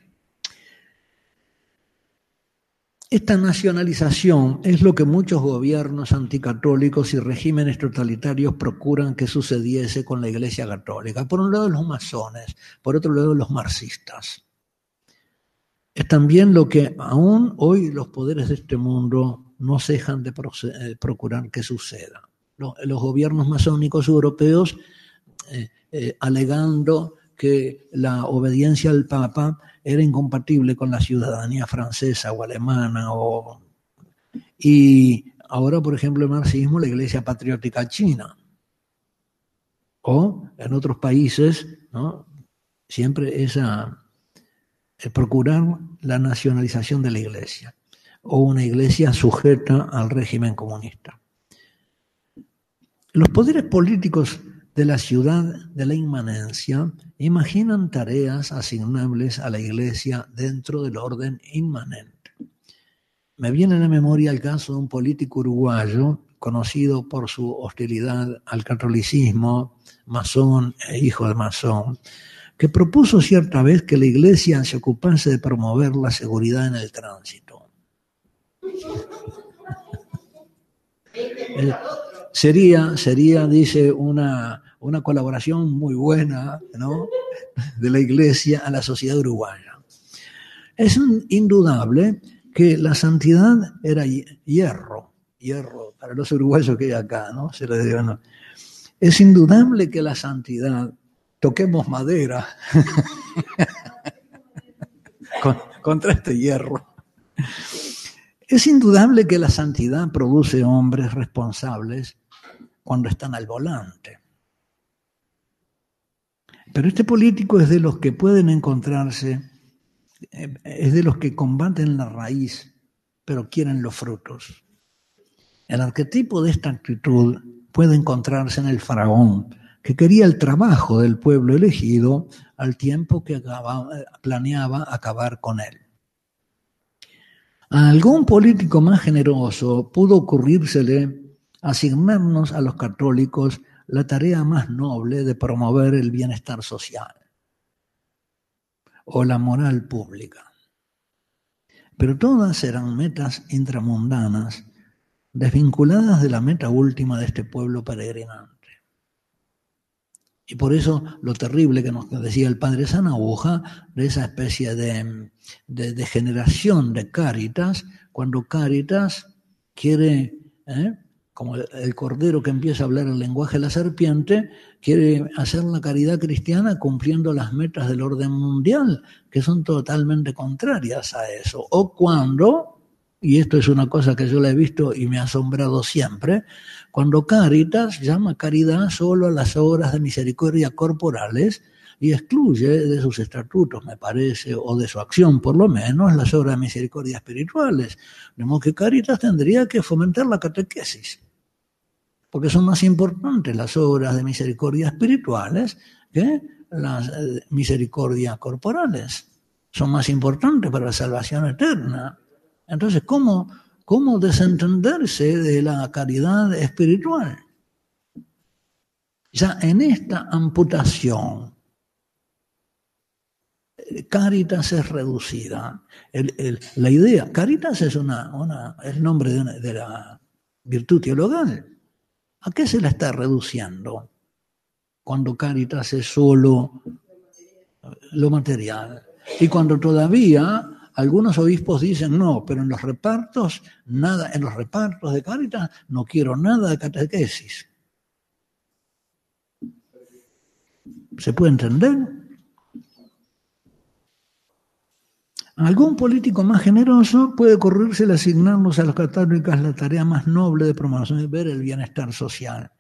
Esta nacionalización es lo que muchos gobiernos anticatólicos y regímenes totalitarios procuran que sucediese con la Iglesia Católica. Por un lado los masones, por otro lado los marxistas. Es también lo que aún hoy los poderes de este mundo no cejan de eh, procurar que suceda. Los, gobiernos masónicos europeos eh, eh, alegando que la obediencia al Papa era incompatible con la ciudadanía francesa o alemana. O, y ahora, por ejemplo, el marxismo, la Iglesia Patriótica China. O en otros países, ¿no? siempre esa, procurar la nacionalización de la Iglesia o una Iglesia sujeta al régimen comunista. Los poderes políticos de la ciudad de la inmanencia imaginan tareas asignables a la Iglesia dentro del orden inmanente. Me viene a la memoria el caso de un político uruguayo conocido por su hostilidad al catolicismo, masón e hijo de masón, que propuso cierta vez que la Iglesia se ocupase de promover la seguridad en el tránsito. <laughs> Sería, sería, dice, una, una colaboración muy buena ¿no? de la Iglesia a la sociedad uruguaya. Es indudable que la santidad era hierro, hierro para los uruguayos que hay acá, ¿no? Se ¿no? Es indudable que la santidad, toquemos madera <laughs> contra este hierro. Es indudable que la santidad produce hombres responsables cuando están al volante. Pero este político es de los que pueden encontrarse, eh, es de los que combaten la raíz, pero quieren los frutos. El arquetipo de esta actitud puede encontrarse en el faraón, que quería el trabajo del pueblo elegido al tiempo que planeaba acabar con él. A algún político más generoso pudo ocurrírsele asignarnos a los católicos la tarea más noble de promover el bienestar social o la moral pública. Pero todas eran metas intramundanas, desvinculadas de la meta última de este pueblo peregrinante. Y por eso lo terrible que nos decía el padre Sanabuja, de esa especie de, de, de Cáritas, cuando Cáritas quiere ¿eh? Como el cordero que empieza a hablar el lenguaje de la serpiente, quiere hacer la caridad cristiana cumpliendo las metas del orden mundial, que son totalmente contrarias a eso. O cuando, y esto es una cosa que yo la he visto y me ha asombrado siempre, cuando Caritas llama caridad solo a las obras de misericordia corporales, y excluye de sus estatutos, me parece, o de su acción por lo menos, las obras de misericordia espirituales. De modo que Caritas tendría que fomentar la catequesis, porque son más importantes las obras de misericordia espirituales que las eh, misericordias corporales. Son más importantes para la salvación eterna. Entonces, ¿cómo, cómo desentenderse de la caridad espiritual? Ya en esta amputación Caritas es reducida. la idea, Caritas es una, el nombre de, la virtud teologal. ¿A qué se la está reduciendo? Cuando Caritas es solo lo material. Y cuando todavía algunos obispos dicen no, pero en los repartos, nada, en los repartos de Caritas no quiero nada de catequesis. ¿Se puede entender? Algún político más generoso puede ocurrirse el asignarnos a los católicos la tarea más noble de promoción y ver el bienestar social.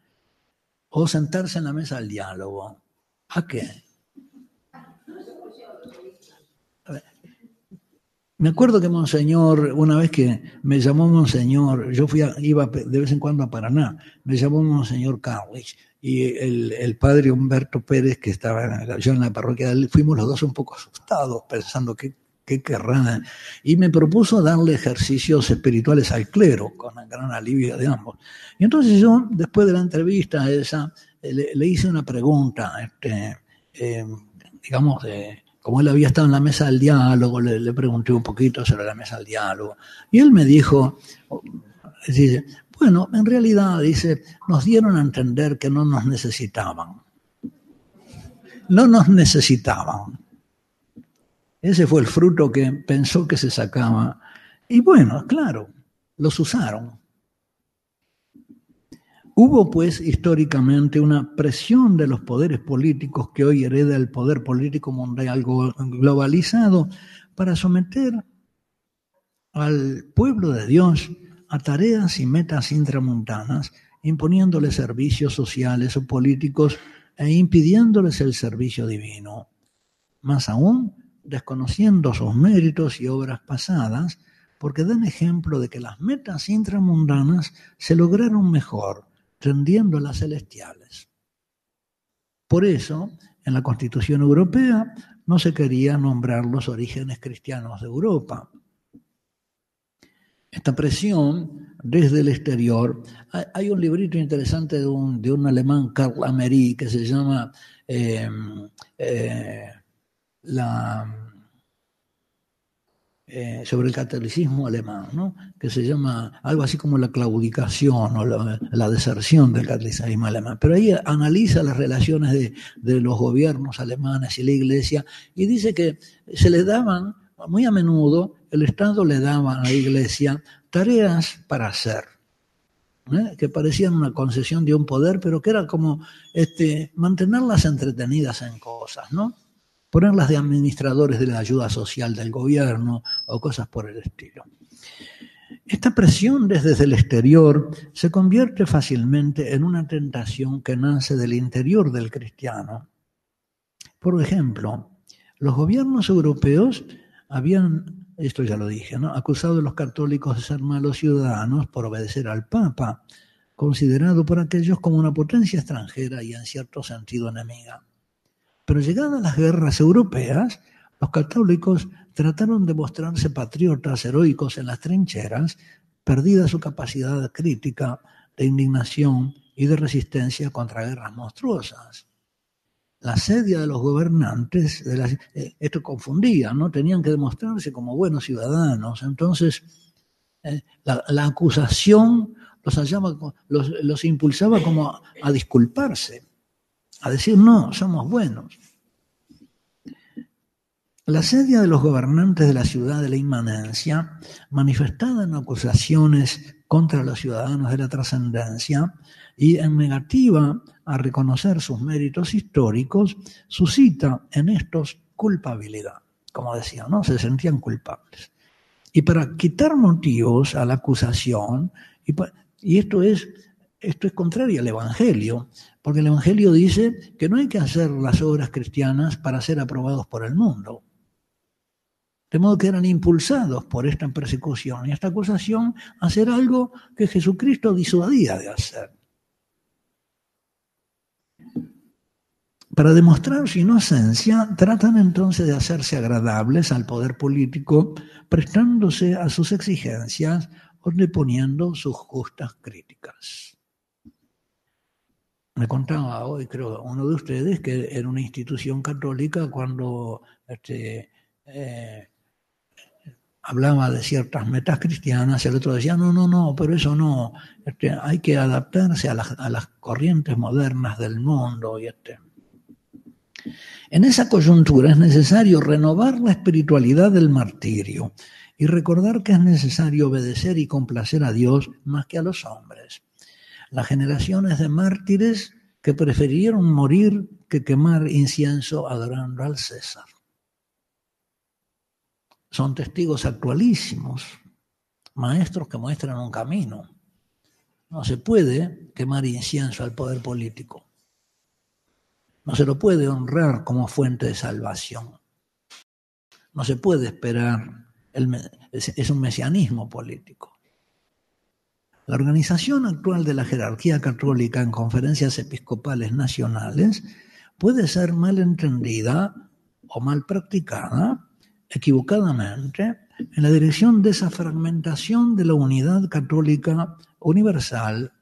O sentarse en la mesa del diálogo. ¿A qué? Me acuerdo que Monseñor, una vez que me llamó Monseñor, yo fui iba de vez en cuando a Paraná, me llamó Monseñor Carlich y el, el, padre Humberto Pérez, que estaba yo en la parroquia, fuimos los dos un poco asustados, pensando que qué querrán. Y me propuso darle ejercicios espirituales al clero, con gran alivio de ambos. Y entonces yo, después de la entrevista esa, le, hice una pregunta, este, eh, digamos, de como él había estado en la mesa del diálogo, le, pregunté un poquito sobre la mesa del diálogo. Y él me dijo, dice, bueno, en realidad, dice, nos dieron a entender que no nos necesitaban. No nos necesitaban. Ese fue el fruto que pensó que se sacaba. Y bueno, claro, los usaron. Hubo pues históricamente una presión de los poderes políticos que hoy hereda el poder político mundial globalizado para someter al pueblo de Dios a tareas y metas intramuntanas, imponiéndoles servicios sociales o políticos e impidiéndoles el servicio divino. Más aún, desconociendo sus méritos y obras pasadas, porque dan ejemplo de que las metas intramundanas se lograron mejor tendiendo a las celestiales. Por eso, en la Constitución Europea no se quería nombrar los orígenes cristianos de Europa. Esta presión desde el exterior, hay un librito interesante de un, de un alemán, Karl Amery, que se llama eh, eh, La eh, sobre el catolicismo alemán, ¿no? que se llama algo así como la claudicación o la, deserción del catolicismo alemán. Pero ahí analiza las relaciones de, los gobiernos alemanes y la iglesia y dice que se le daban, muy a menudo, el Estado le daba a la iglesia tareas para hacer. ¿eh? que parecían una concesión de un poder, pero que era como este, mantenerlas entretenidas en cosas, ¿no? Ponerlas de administradores de la ayuda social del gobierno o cosas por el estilo. Esta presión desde el exterior se convierte fácilmente en una tentación que nace del interior del cristiano. Por ejemplo, los gobiernos europeos habían, esto ya lo dije, acusado a los católicos de ser malos ciudadanos por obedecer al Papa, considerado por aquellos como una potencia extranjera y en cierto sentido enemiga. Pero llegadas las guerras europeas, los católicos trataron de mostrarse patriotas heroicos en las trincheras, perdida su capacidad crítica, de indignación y de resistencia contra guerras monstruosas. La sedia de los gobernantes, de eh, esto confundía, ¿no? Tenían que demostrarse como buenos ciudadanos. Entonces, eh, la, acusación los, hallaba, los, los impulsaba como a disculparse a decir, no, somos buenos. La sedia de los gobernantes de la ciudad de la inmanencia, manifestada en acusaciones contra los ciudadanos de la trascendencia y en negativa a reconocer sus méritos históricos, suscita en estos culpabilidad. Como decía, ¿no? Se sentían culpables. Y para quitar motivos a la acusación, y, y esto es esto es contrario al Evangelio, porque el Evangelio dice que no hay que hacer las obras cristianas para ser aprobados por el mundo. De modo que eran impulsados por esta persecución y esta acusación a hacer algo que Jesucristo disuadía de hacer. Para demostrar su inocencia, tratan entonces de hacerse agradables al poder político, prestándose a sus exigencias o deponiendo sus justas críticas. Me contaba hoy, creo, uno de ustedes que en una institución católica cuando este, eh, hablaba de ciertas metas cristianas, el otro decía, no, no, no, pero eso no, este, hay que adaptarse a las, a las, corrientes modernas del mundo. Y este. En esa coyuntura es necesario renovar la espiritualidad del martirio y recordar que es necesario obedecer y complacer a Dios más que a los hombres. Las generaciones de mártires que prefirieron morir que quemar incienso adorando al César. Son testigos actualísimos, maestros que muestran un camino. No se puede quemar incienso al poder político. No se lo puede honrar como fuente de salvación. No se puede esperar, es un mesianismo político. La organización actual de la jerarquía católica en conferencias episcopales nacionales puede ser mal entendida o mal practicada equivocadamente en la dirección de esa fragmentación de la unidad católica universal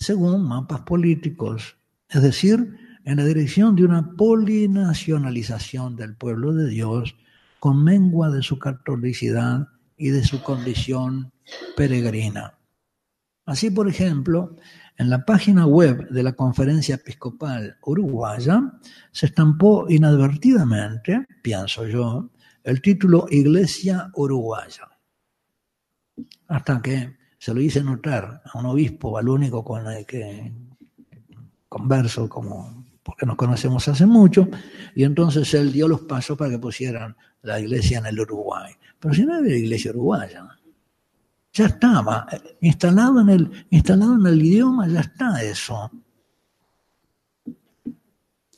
según mapas políticos, es decir, en la dirección de una polinacionalización del pueblo de Dios con mengua de su catolicidad y de su condición peregrina. Así, por ejemplo, en la página web de la Conferencia Episcopal Uruguaya se estampó inadvertidamente, pienso yo, el título Iglesia Uruguaya. Hasta que se lo hice notar a un obispo, al único con el que converso como porque nos conocemos hace mucho, y entonces él dio los pasos para que pusieran la iglesia en el Uruguay. Pero si no había iglesia uruguaya, ya estaba instalado en el, instalado en el idioma, ya está eso.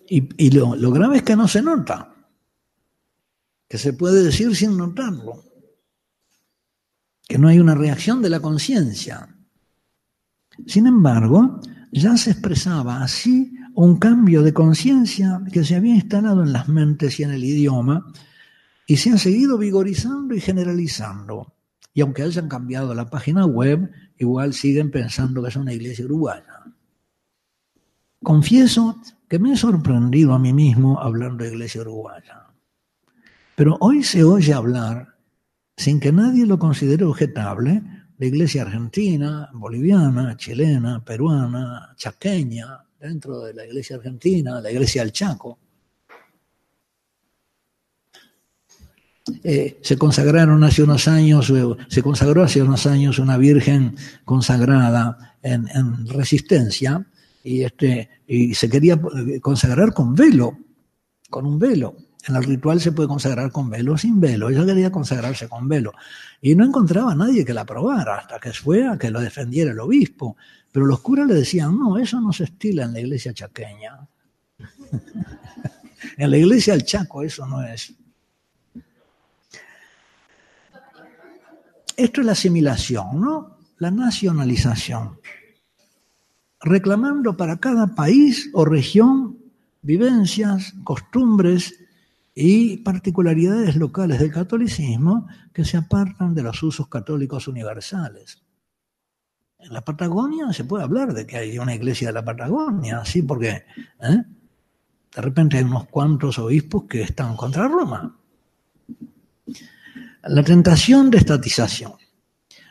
Y, lo, lo grave es que no se nota, que se puede decir sin notarlo, que no hay una reacción de la conciencia. Sin embargo, ya se expresaba así un cambio de conciencia que se había instalado en las mentes y en el idioma y se han seguido vigorizando y generalizando. Y aunque hayan cambiado la página web, igual siguen pensando que es una iglesia uruguaya. Confieso que me he sorprendido a mí mismo hablando de iglesia uruguaya. Pero hoy se oye hablar, sin que nadie lo considere objetable, de iglesia argentina, boliviana, chilena, peruana, chaqueña, dentro de la iglesia argentina, la iglesia del Chaco. Eh, se consagraron hace unos años, eh, se consagró hace unos años una virgen consagrada en, resistencia y, este, y se quería eh, consagrar con velo, con un velo. En el ritual se puede consagrar con velo o sin velo. Ella quería consagrarse con velo. Y no encontraba a nadie que la aprobara hasta que fue a que lo defendiera el obispo. Pero los curas le decían, no, eso no se estila en la iglesia chaqueña. <laughs> en la iglesia del Chaco eso no es. Esto es la asimilación, ¿no? La nacionalización. Reclamando para cada país o región vivencias, costumbres y particularidades locales del catolicismo que se apartan de los usos católicos universales. En la Patagonia se puede hablar de que hay una iglesia de la Patagonia, sí, porque ¿eh? de repente hay unos cuantos obispos que están contra Roma. La tentación de estatización.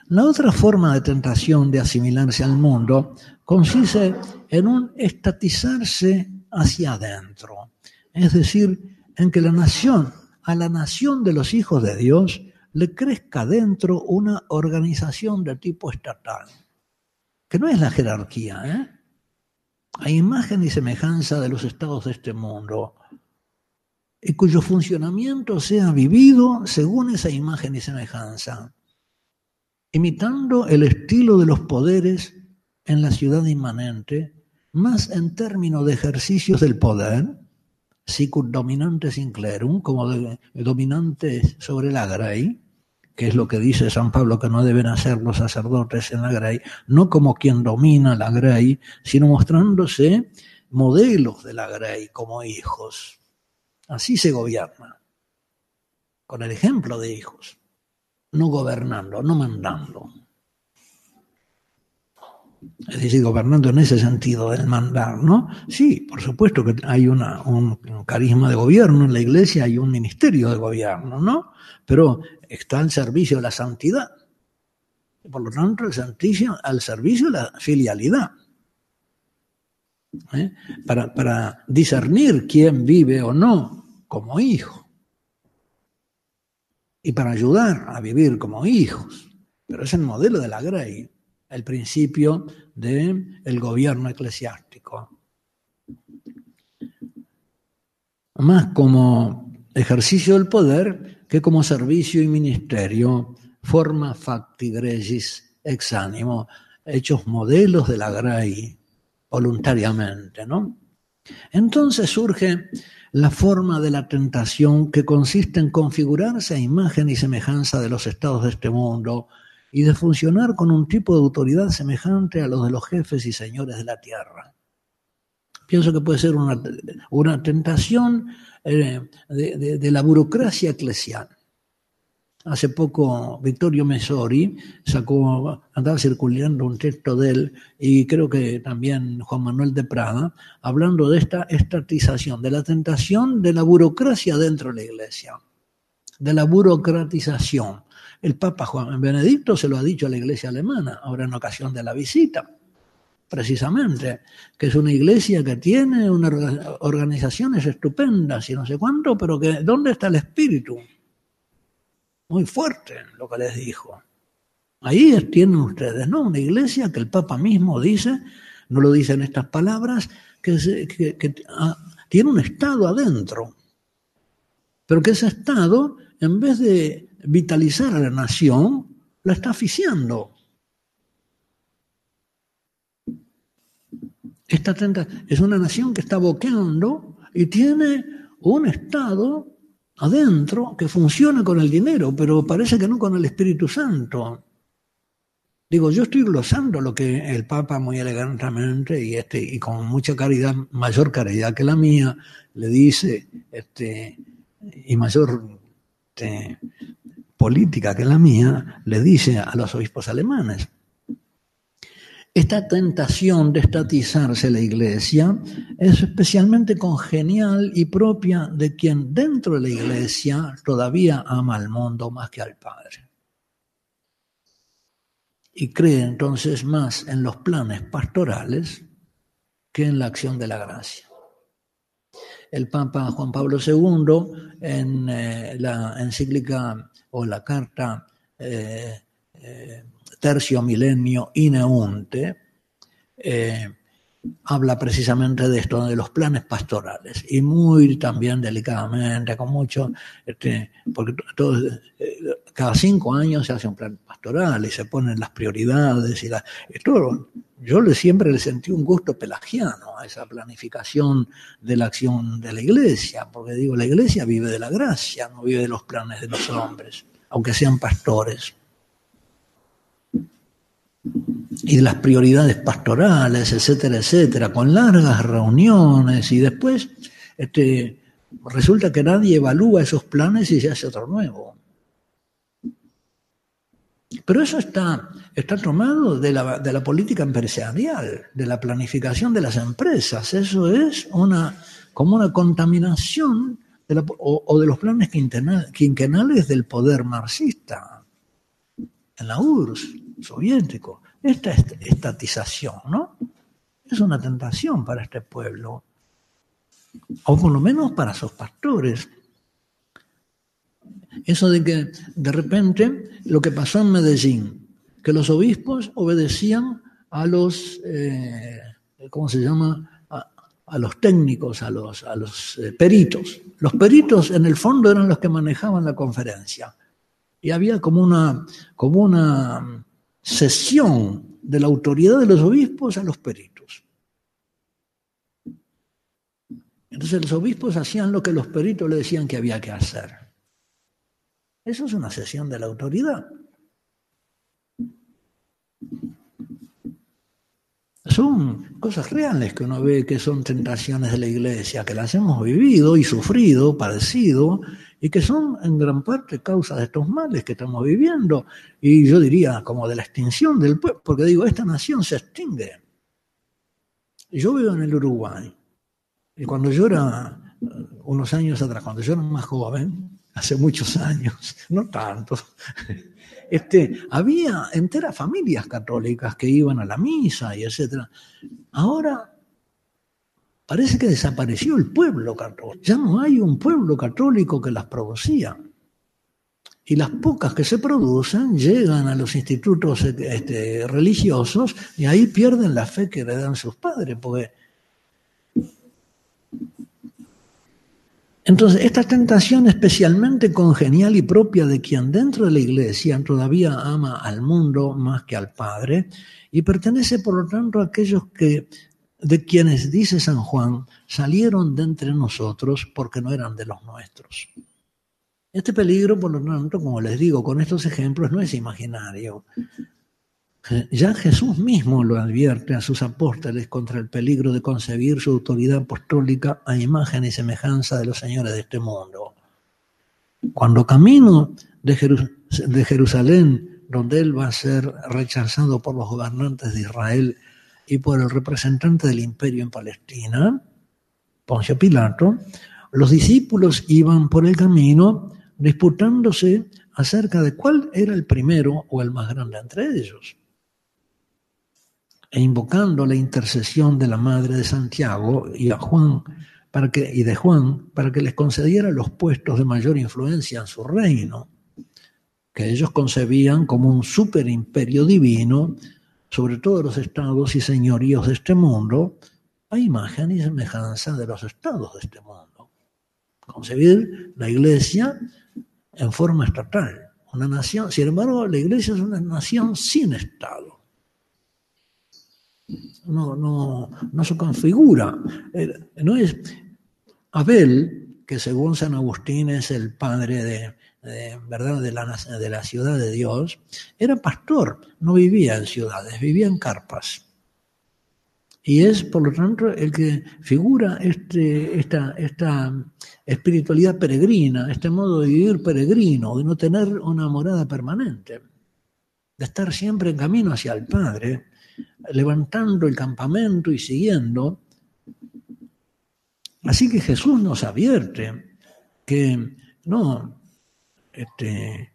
La otra forma de tentación de asimilarse al mundo consiste en un estatizarse hacia adentro, es decir, en que la nación, a la nación de los hijos de Dios, le crezca dentro una organización de tipo estatal que no es la jerarquía, ¿eh? a imagen y semejanza de los estados de este mundo, cuyo funcionamiento sea vivido según esa imagen y semejanza, imitando el estilo de los poderes en la ciudad inmanente, más en términos de ejercicios del poder, sicut dominantes inclerum, como de, dominantes sobre la grey, que es lo que dice San Pablo que no deben hacer los sacerdotes en la Grey, no como quien domina la Grey, sino mostrándose modelos de la Grey como hijos. Así se gobierna, con el ejemplo de hijos, no gobernando, no mandando. Es decir, gobernando en ese sentido del mandar, ¿no? Sí, por supuesto que hay una, un, carisma de gobierno en la iglesia, hay un ministerio de gobierno, ¿no? Pero está al servicio de la santidad. Por lo tanto, el al servicio de la filialidad. ¿Eh? para, discernir quién vive o no como hijo y para ayudar a vivir como hijos. Pero es el modelo de la Grey, el principio del el gobierno eclesiástico. Más como ejercicio del poder que como servicio y ministerio, forma facti gregis ex animo, hechos modelos de la Grey voluntariamente, ¿no? Entonces surge la forma de la tentación que consiste en configurarse a imagen y semejanza de los estados de este mundo y de funcionar con un tipo de autoridad semejante a los de los jefes y señores de la tierra. Pienso que puede ser una, una tentación eh, de, de la burocracia eclesial. Hace poco Vittorio Mesori sacó, andaba circulando un texto de él y creo que también Juan Manuel de Prada, hablando de esta estatización, de la tentación de la burocracia dentro de la iglesia, de la burocratización. El Papa Juan Benedicto se lo ha dicho a la iglesia alemana, ahora en ocasión de la visita, precisamente, que es una iglesia que tiene unas organizaciones estupendas y no sé cuánto, pero que ¿dónde está el espíritu? Muy fuerte lo que les dijo. Ahí tienen ustedes, ¿no? Una iglesia que el Papa mismo dice, no lo dice en estas palabras, que, ah, tiene un estado adentro, pero que ese estado, en vez de vitalizar a la nación, la está asfixiando. Esta es una nación que está boqueando y tiene un estado adentro que funciona con el dinero, pero parece que no con el Espíritu Santo. Digo, yo estoy glosando lo que el Papa muy elegantemente y, este, y con mucha caridad, mayor caridad que la mía, le dice, este, y mayor este, política que la mía, le dice a los obispos alemanes. Esta tentación de estatizarse la iglesia es especialmente congenial y propia de quien dentro de la iglesia todavía ama al mundo más que al Padre. Y cree entonces más en los planes pastorales que en la acción de la gracia. El Papa Juan Pablo II, en eh, la encíclica o la carta eh, eh, tercio milenio ineunte, eh, habla precisamente de esto, de los planes pastorales, y muy también delicadamente, con mucho, este, porque eh, cada cinco años se hace un plan pastoral y se ponen las prioridades y la, esto, yo siempre le sentí un gusto pelagiano a esa planificación de la acción de la iglesia, porque digo, la iglesia vive de la gracia, no vive de los planes de los hombres, aunque sean pastores y de las prioridades pastorales, etcétera, etcétera, con largas reuniones y después este, resulta que nadie evalúa esos planes y se hace otro nuevo. Pero eso está, está tomado de la, de la política empresarial, de la planificación de las empresas. Eso es una, como una contaminación de la, o, de los planes quinquenales del poder marxista en la URSS soviético. Esta estatización, ¿no? Es una tentación para este pueblo, o por lo menos para sus pastores. Eso de que de repente lo que pasó en Medellín, que los obispos obedecían a los, eh, ¿cómo se llama? A, los técnicos, a los, a los eh, peritos. Los peritos en el fondo eran los que manejaban la conferencia. Y había como una, como una cesión de la autoridad de los obispos a los peritos. Entonces los obispos hacían lo que los peritos le decían que había que hacer. Eso es una cesión de la autoridad. Son cosas reales que uno ve que son tentaciones de la iglesia, que las hemos vivido y sufrido, padecido, y que son en gran parte causa de estos males que estamos viviendo, y yo diría como de la extinción del pueblo, porque digo, esta nación se extingue. Yo vivo en el Uruguay, y cuando yo era, unos años atrás, cuando yo era más joven, <laughs> hace muchos años, <laughs> no tanto, <laughs> este, había enteras familias católicas que iban a la misa y etcétera. Ahora Parece que desapareció el pueblo católico. Ya no hay un pueblo católico que las producía. Y las pocas que se producen llegan a los institutos este, religiosos y ahí pierden la fe que le dan sus padres, porque Entonces, esta tentación especialmente congenial y propia de quien dentro de la iglesia todavía ama al mundo más que al Padre y pertenece por lo tanto a aquellos que, de quienes dice San Juan, salieron de entre nosotros porque no eran de los nuestros. Este peligro, por lo tanto, como les digo, con estos ejemplos no es imaginario. Ya Jesús mismo lo advierte a sus apóstoles contra el peligro de concebir su autoridad apostólica a imagen y semejanza de los señores de este mundo. Cuando camino de, Jerusalén, donde él va a ser rechazado por los gobernantes de Israel y por el representante del imperio en Palestina, Poncio Pilato, los discípulos iban por el camino disputándose acerca de cuál era el primero o el más grande entre ellos e invocando la intercesión de la madre de Santiago y y de Juan para que les concediera los puestos de mayor influencia en su reino, que ellos concebían como un superimperio divino sobre todos los estados y señoríos de este mundo, a imagen y semejanza de los estados de este mundo. Concebir la iglesia en forma estatal, una nación, sin embargo, la iglesia es una nación sin estado no, no, no se configura. Eh, no es Abel, que según San Agustín es el padre de, ¿verdad? De, la, de la ciudad de Dios, era pastor, no vivía en ciudades, vivía en carpas. Y es, por lo tanto, el que figura este, esta, esta espiritualidad peregrina, este modo de vivir peregrino, de no tener una morada permanente, de estar siempre en camino hacia el Padre, levantando el campamento y siguiendo. Así que Jesús nos advierte que no, este,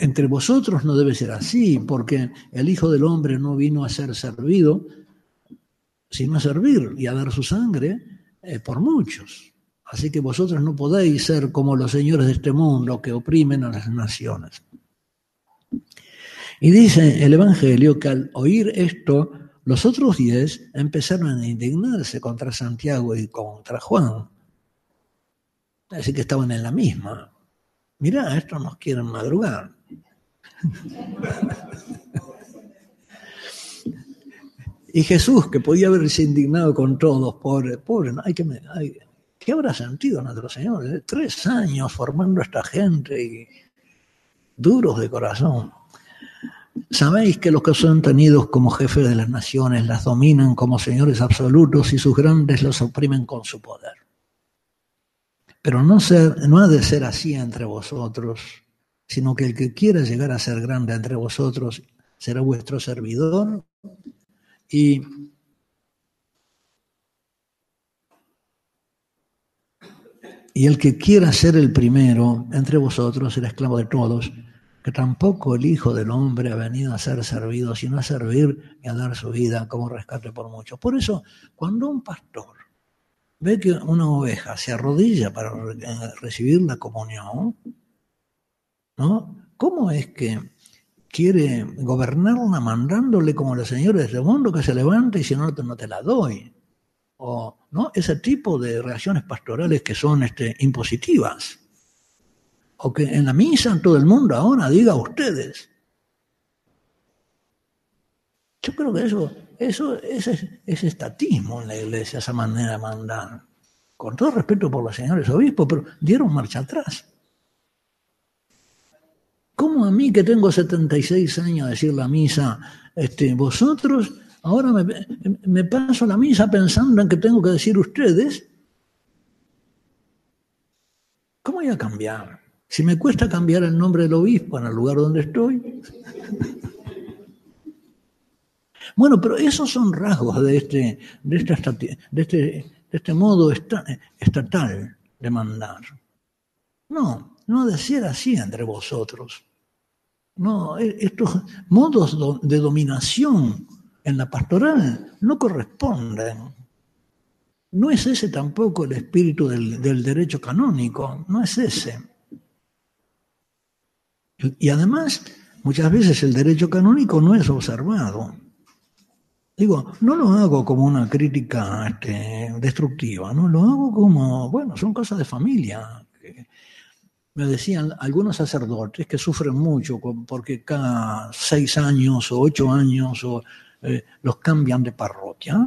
entre vosotros no debe ser así, porque el Hijo del Hombre no vino a ser servido, sino a servir y a dar su sangre eh, por muchos. Así que vosotros no podéis ser como los señores de este mundo que oprimen a las naciones. Y dice el Evangelio que al oír esto, los otros diez empezaron a indignarse contra Santiago y contra Juan. Así que estaban en la misma. Mirá, estos nos quieren madrugar. y Jesús, que podía haberse indignado con todos, pobre, pobre, hay que, hay, ¿qué habrá sentido nuestro Señor? Tres años formando esta gente y duros de corazón. Sabéis que los que son tenidos como jefes de las naciones las dominan como señores absolutos y sus grandes los oprimen con su poder. Pero no, ha de ser así entre vosotros, sino que el que quiera llegar a ser grande entre vosotros será vuestro servidor y y el que quiera ser el primero entre vosotros será esclavo de todos que tampoco el Hijo del Hombre ha venido a ser servido, sino a servir y a dar su vida como rescate por muchos. Por eso, cuando un pastor ve que una oveja se arrodilla para recibir la comunión, ¿no? ¿Cómo es que quiere gobernarla mandándole como los señores del mundo que se levante y si no, no te la doy? O, ¿no? Ese tipo de reacciones pastorales que son este, impositivas o que en la misa todo el mundo ahora diga ustedes. Yo creo que eso, eso es, es estatismo en la iglesia, esa manera de mandar. Con todo respeto por los señores obispos, pero dieron marcha atrás. ¿Cómo a mí que tengo 76 años a decir la misa, este, vosotros ahora me, paso la misa pensando en que tengo que decir ustedes? ¿Cómo voy a cambiar? Si me cuesta cambiar el nombre del obispo en el lugar donde estoy. Bueno, pero esos son rasgos de este, de este, de este, de este modo estatal de mandar. No, no de ser así entre vosotros. No, e, estos modos de dominación en la pastoral no corresponden. No es ese tampoco el espíritu del, del derecho canónico, no es ese. Y además, muchas veces el derecho canónico no es observado. Digo, no lo hago como una crítica este, destructiva, no lo hago como, bueno, son cosas de familia. Me decían algunos sacerdotes que sufren mucho porque cada seis años o ocho años o, eh, los cambian de parroquia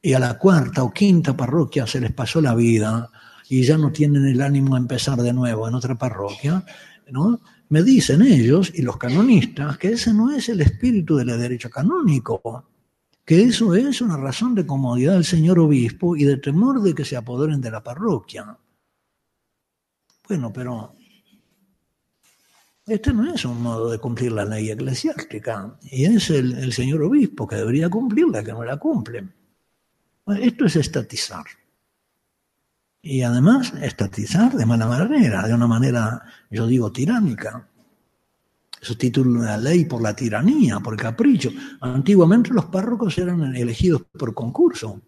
y a la cuarta o quinta parroquia se les pasó la vida y ya no tienen el ánimo de empezar de nuevo en otra parroquia, ¿no? Me dicen ellos y los canonistas que ese no es el espíritu del derecho canónico que eso es una razón de comodidad del señor obispo y de temor de que se apoderen de la parroquia. Bueno, pero este no es un modo de cumplir la ley eclesiástica, y es el, señor obispo que debería cumplirla, que no la cumple. esto es estatizar. Y además, estatizar de mala manera, de una manera, yo digo, tiránica sustituir la ley por la tiranía, por capricho. Antiguamente los párrocos eran elegidos por concurso.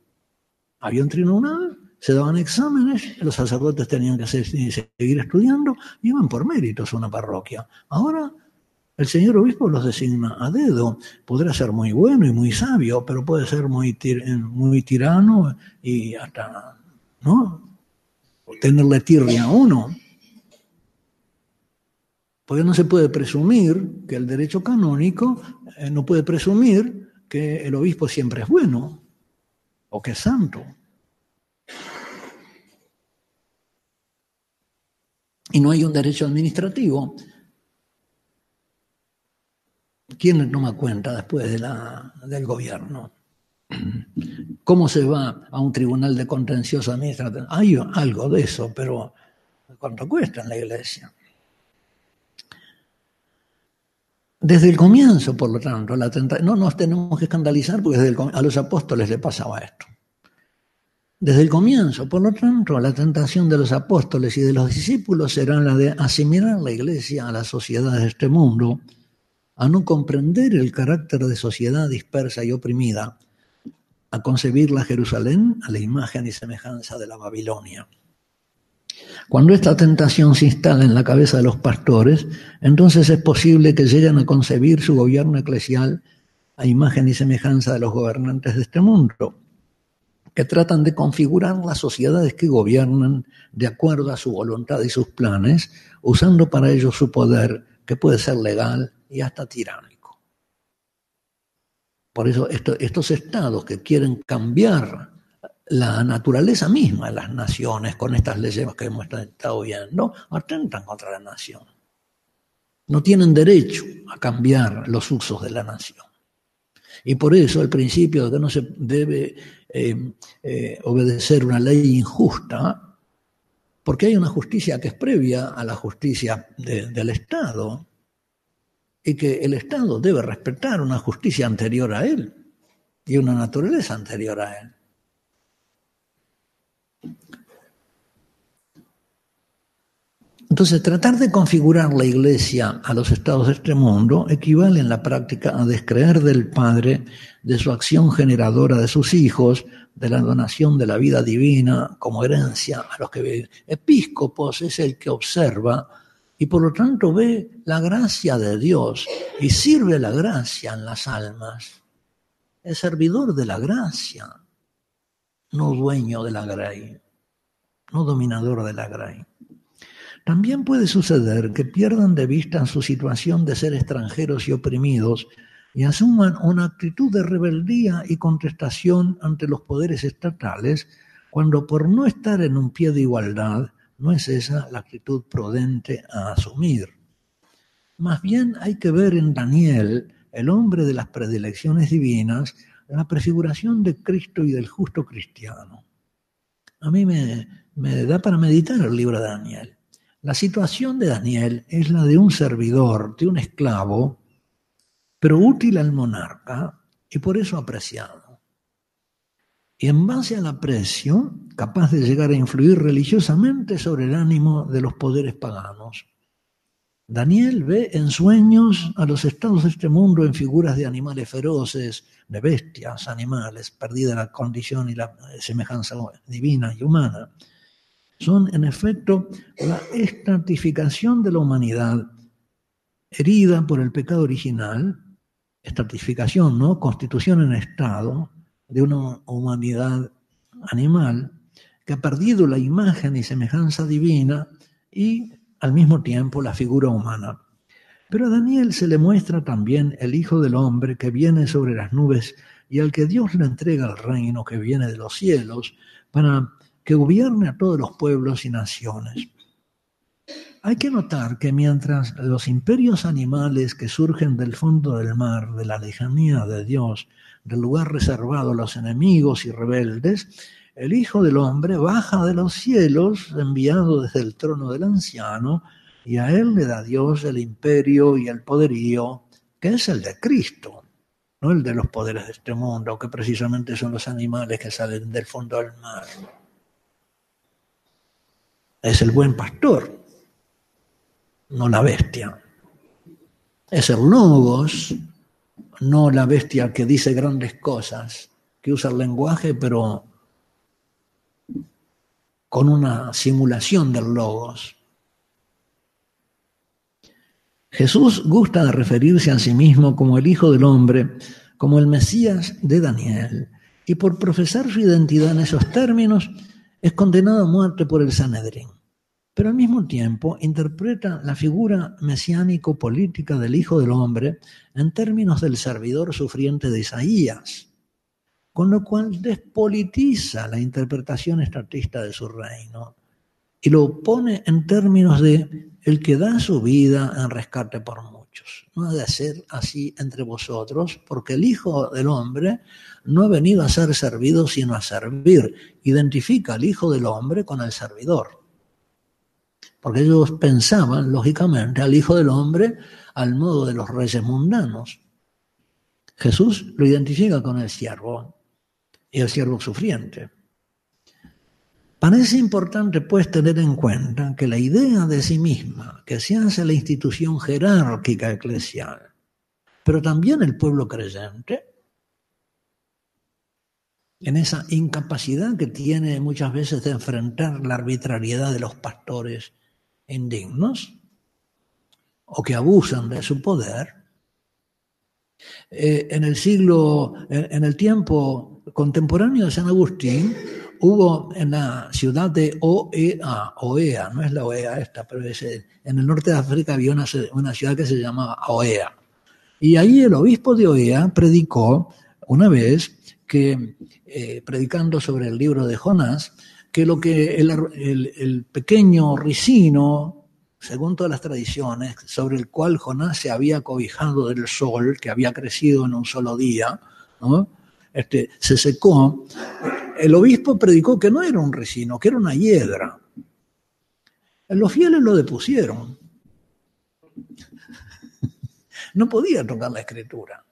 Había un tribunal, se daban exámenes, los sacerdotes tenían que seguir estudiando, iban por méritos a una parroquia. Ahora el señor obispo los designa a dedo. Podrá ser muy bueno y muy sabio, pero puede ser muy, muy tirano y hasta, ¿no? Tenerle tirria a uno. Porque no se puede presumir que el derecho canónico eh, no puede presumir que el obispo siempre es bueno o que es santo. Y no hay un derecho administrativo. ¿Quién le toma cuenta después del gobierno? ¿Cómo se va a un tribunal de contencioso administrativo? Hay algo de eso, pero ¿cuánto cuesta en la iglesia? Desde el comienzo, por lo tanto, la no nos tenemos que escandalizar porque desde a los apóstoles le pasaba esto. Desde el comienzo, por lo tanto, la tentación de los apóstoles y de los discípulos será la de asimilar la iglesia a la sociedad de este mundo, a no comprender el carácter de sociedad dispersa y oprimida, a concebir la Jerusalén a la imagen y semejanza de la Babilonia. Cuando esta tentación se instala en la cabeza de los pastores, entonces es posible que lleguen a concebir su gobierno eclesial a imagen y semejanza de los gobernantes de este mundo, que tratan de configurar las sociedades que gobiernan de acuerdo a su voluntad y sus planes, usando para ello su poder, que puede ser legal y hasta tiránico. Por eso estos estados que quieren cambiar la naturaleza misma de las naciones, con estas leyes que hemos estado viendo, atentan contra la nación. No tienen derecho a cambiar los usos de la nación. Y por eso el principio de que no se debe eh, eh, obedecer una ley injusta, porque hay una justicia que es previa a la justicia del Estado, y que el Estado debe respetar una justicia anterior a él y una naturaleza anterior a él. Entonces, tratar de configurar la Iglesia a los estados de este mundo equivale en la práctica a descreer del Padre, de su acción generadora de sus hijos, de la donación de la vida divina como herencia a los que viven. Episcopos es el que observa y por lo tanto ve la gracia de Dios y sirve la gracia en las almas. Es servidor de la gracia, no dueño de la gracia no dominador de la gracia. También puede suceder que pierdan de vista su situación de ser extranjeros y oprimidos y asuman una actitud de rebeldía y contestación ante los poderes estatales, cuando por no estar en un pie de igualdad no es esa la actitud prudente a asumir. Más bien hay que ver en Daniel, el hombre de las predilecciones divinas, la prefiguración de Cristo y del justo cristiano. A mí me, me da para meditar el libro de Daniel. La situación de Daniel es la de un servidor, de un esclavo, pero útil al monarca y por eso apreciado. Y en base al aprecio, capaz de llegar a influir religiosamente sobre el ánimo de los poderes paganos. Daniel ve en sueños a los estados de este mundo en figuras de animales feroces, de bestias, animales, perdida la condición y la semejanza divina y humana son en efecto la estratificación de la humanidad herida por el pecado original, estratificación, ¿no? Constitución en estado de una humanidad animal que ha perdido la imagen y semejanza divina y al mismo tiempo la figura humana. Pero a Daniel se le muestra también el Hijo del Hombre que viene sobre las nubes y al que Dios le entrega el reino que viene de los cielos para que gobierne a todos los pueblos y naciones. Hay que notar que mientras los imperios animales que surgen del fondo del mar, de la lejanía de Dios, del lugar reservado a los enemigos y rebeldes, el Hijo del Hombre baja de los cielos, enviado desde el trono del anciano, y a él le da Dios el imperio y el poderío, que es el de Cristo, no el de los poderes de este mundo, que precisamente son los animales que salen del fondo del mar. Es el buen pastor, no la bestia. Es el logos, no la bestia que dice grandes cosas, que usa el lenguaje, pero con una simulación del logos. Jesús gusta de referirse a sí mismo como el Hijo del Hombre, como el Mesías de Daniel, y por profesar su identidad en esos términos, es condenado a muerte por el Sanedrín. Pero al mismo tiempo interpreta la figura mesiánico-política del Hijo del Hombre en términos del servidor sufriente de Isaías, con lo cual despolitiza la interpretación estatista de su reino y lo pone en términos de el que da su vida en rescate por No ha de ser así entre vosotros, porque el Hijo del Hombre no ha venido a ser servido, sino a servir. Identifica al Hijo del Hombre con el servidor porque ellos pensaban, lógicamente, al Hijo del Hombre al modo de los reyes mundanos. Jesús lo identifica con el siervo y el siervo sufriente. Parece importante, pues, tener en cuenta que la idea de sí misma, que se hace la institución jerárquica eclesial, pero también el pueblo creyente, en esa incapacidad que tiene muchas veces de enfrentar la arbitrariedad de los pastores indignos o que abusan de su poder. Eh, en el siglo, en, el tiempo contemporáneo de San Agustín, hubo en la ciudad de OEA, OEA, no es la OEA esta, pero es, en el norte de África había una, una ciudad que se llamaba OEA. Y ahí el obispo de OEA predicó una vez que, eh, predicando sobre el libro de Jonás, que lo que el, pequeño ricino, según todas las tradiciones, sobre el cual Jonás se había cobijado del sol, que había crecido en un solo día, este, se secó, el obispo predicó que no era un ricino, que era una hiedra. Los fieles lo depusieron. No podía tocar la escritura.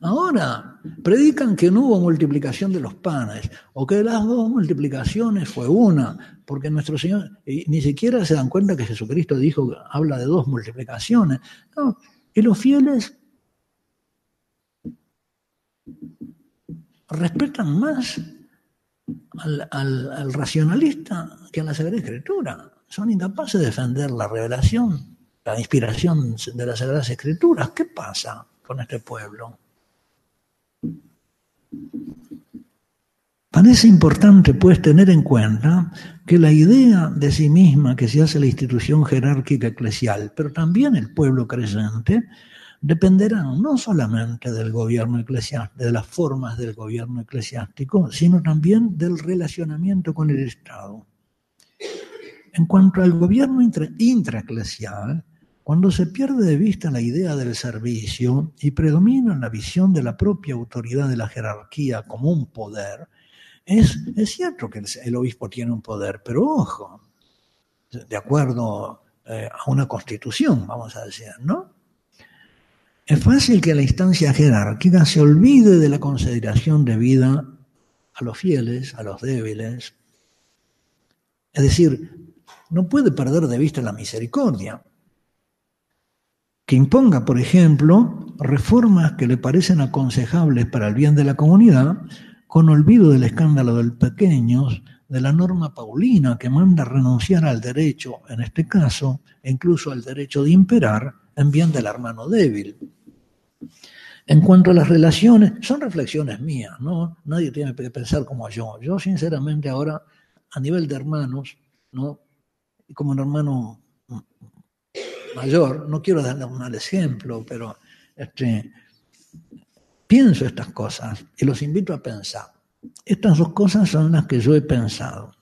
Ahora predican que no hubo multiplicación de los panes o que las dos multiplicaciones fue una, porque nuestro Señor ni siquiera se dan cuenta que Jesucristo dijo, habla de dos multiplicaciones. y los fieles respetan más al, al racionalista que a la Sagrada Escritura. Son incapaces de defender la revelación, la inspiración de las Sagradas Escrituras. ¿Qué pasa con este pueblo? Parece importante, pues, tener en cuenta que la idea de sí misma que se hace la institución jerárquica eclesial, pero también el pueblo creyente, dependerán no solamente del gobierno eclesiástico, de las formas del gobierno eclesiástico, sino también del relacionamiento con el Estado. En cuanto al gobierno intraeclesial, cuando se pierde de vista la idea del servicio y predomina la visión de la propia autoridad de la jerarquía como un poder, es, cierto que el, obispo tiene un poder, pero ojo, de acuerdo eh, a una constitución, vamos a decir, ¿no? Es fácil que la instancia jerárquica se olvide de la consideración debida a los fieles, a los débiles. Es decir, no puede perder de vista la misericordia que imponga, por ejemplo, reformas que le parecen aconsejables para el bien de la comunidad, con olvido del escándalo del pequeños, de la norma paulina que manda renunciar al derecho, en este caso, e incluso al derecho de imperar, en bien del hermano débil. En cuanto a las relaciones, son reflexiones mías, ¿no? Nadie tiene que pensar como yo. Yo, sinceramente, ahora, a nivel de hermanos, ¿no? Como un hermano mayor, no quiero darle un mal ejemplo, pero este, pienso estas cosas y los invito a pensar. Estas dos cosas son las que yo he pensado.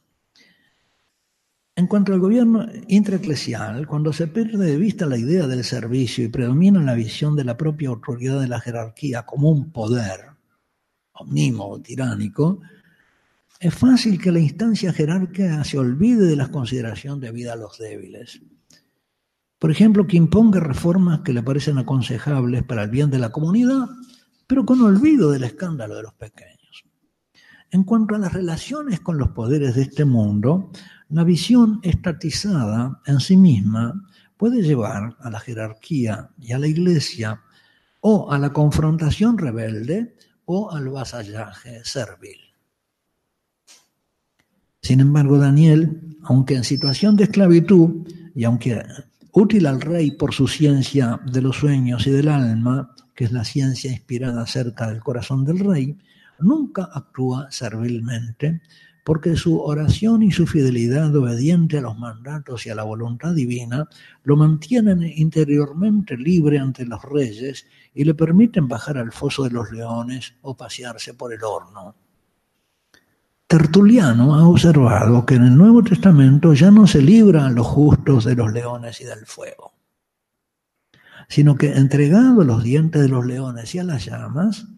En cuanto al gobierno intraeclesial, cuando se pierde de vista la idea del servicio y predomina la visión de la propia autoridad de la jerarquía como un poder omnímodo, tiránico, es fácil que la instancia jerárquica se olvide de la consideración debida a los débiles. Por ejemplo, que imponga reformas que le parecen aconsejables para el bien de la comunidad, pero con olvido del escándalo de los pequeños. En cuanto a las relaciones con los poderes de este mundo, la visión estatizada en sí misma puede llevar a la jerarquía y a la iglesia o a la confrontación rebelde o al vasallaje servil. Sin embargo, Daniel, aunque en situación de esclavitud y aunque útil al rey por su ciencia de los sueños y del alma, que es la ciencia inspirada acerca del corazón del rey, nunca actúa servilmente, porque su oración y su fidelidad obediente a los mandatos y a la voluntad divina lo mantienen interiormente libre ante los reyes y le permiten bajar al foso de los leones o pasearse por el horno. Tertuliano ha observado que en el Nuevo Testamento ya no se libra a los justos de los leones y del fuego, sino que entregado a los dientes de los leones y a las llamas,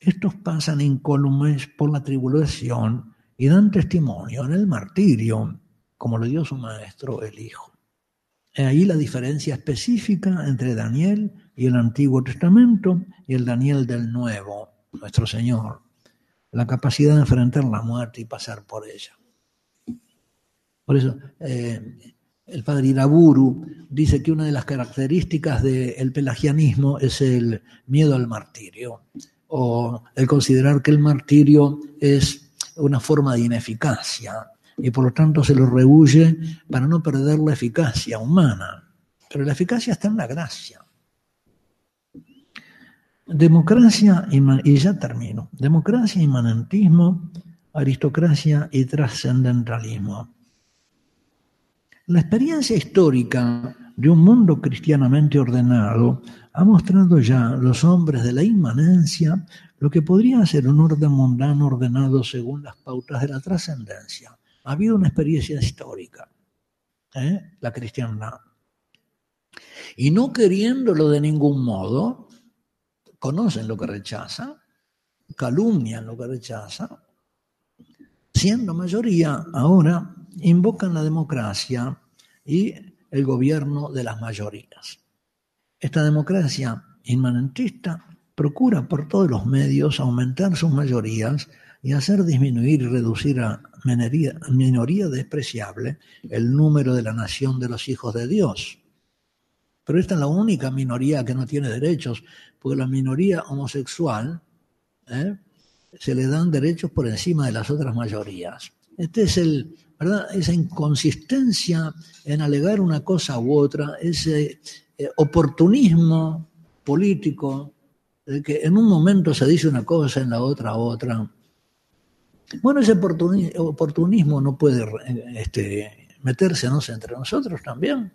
estos pasan incólumes por la tribulación y dan testimonio en el martirio, como lo dio su maestro el Hijo. Es ahí la diferencia específica entre Daniel y el Antiguo Testamento y el Daniel del Nuevo, nuestro Señor. La capacidad de enfrentar la muerte y pasar por ella. Por eso, eh, el padre Iraburu dice que una de las características del pelagianismo es el miedo al martirio o el considerar que el martirio es una forma de ineficacia y por lo tanto se lo rehuye para no perder la eficacia humana. Pero la eficacia está en la gracia. Democracia y, y ya termino. Democracia, inmanentismo, aristocracia y trascendentalismo. La experiencia histórica de un mundo cristianamente ordenado ha mostrado ya los hombres de la inmanencia lo que podría ser un orden mundano ordenado según las pautas de la trascendencia. Ha habido una experiencia histórica, ¿eh? la cristiandad. Y no queriéndolo de ningún modo, conocen lo que rechaza, calumnian lo que rechaza, siendo mayoría, ahora invocan la democracia y el gobierno de las mayorías. Esta democracia inmanentista procura por todos los medios aumentar sus mayorías y hacer disminuir y reducir a minoría, despreciable el número de la nación de los hijos de Dios. Pero esta es la única minoría que no tiene derechos, porque la minoría homosexual ¿eh? se le dan derechos por encima de las otras mayorías. Este es el, ¿verdad? Esa inconsistencia en alegar una cosa u otra, ese eh, oportunismo político, de que en un momento se dice una cosa, en la otra otra. Bueno, ese oportunismo no puede este, meterse entre nosotros también.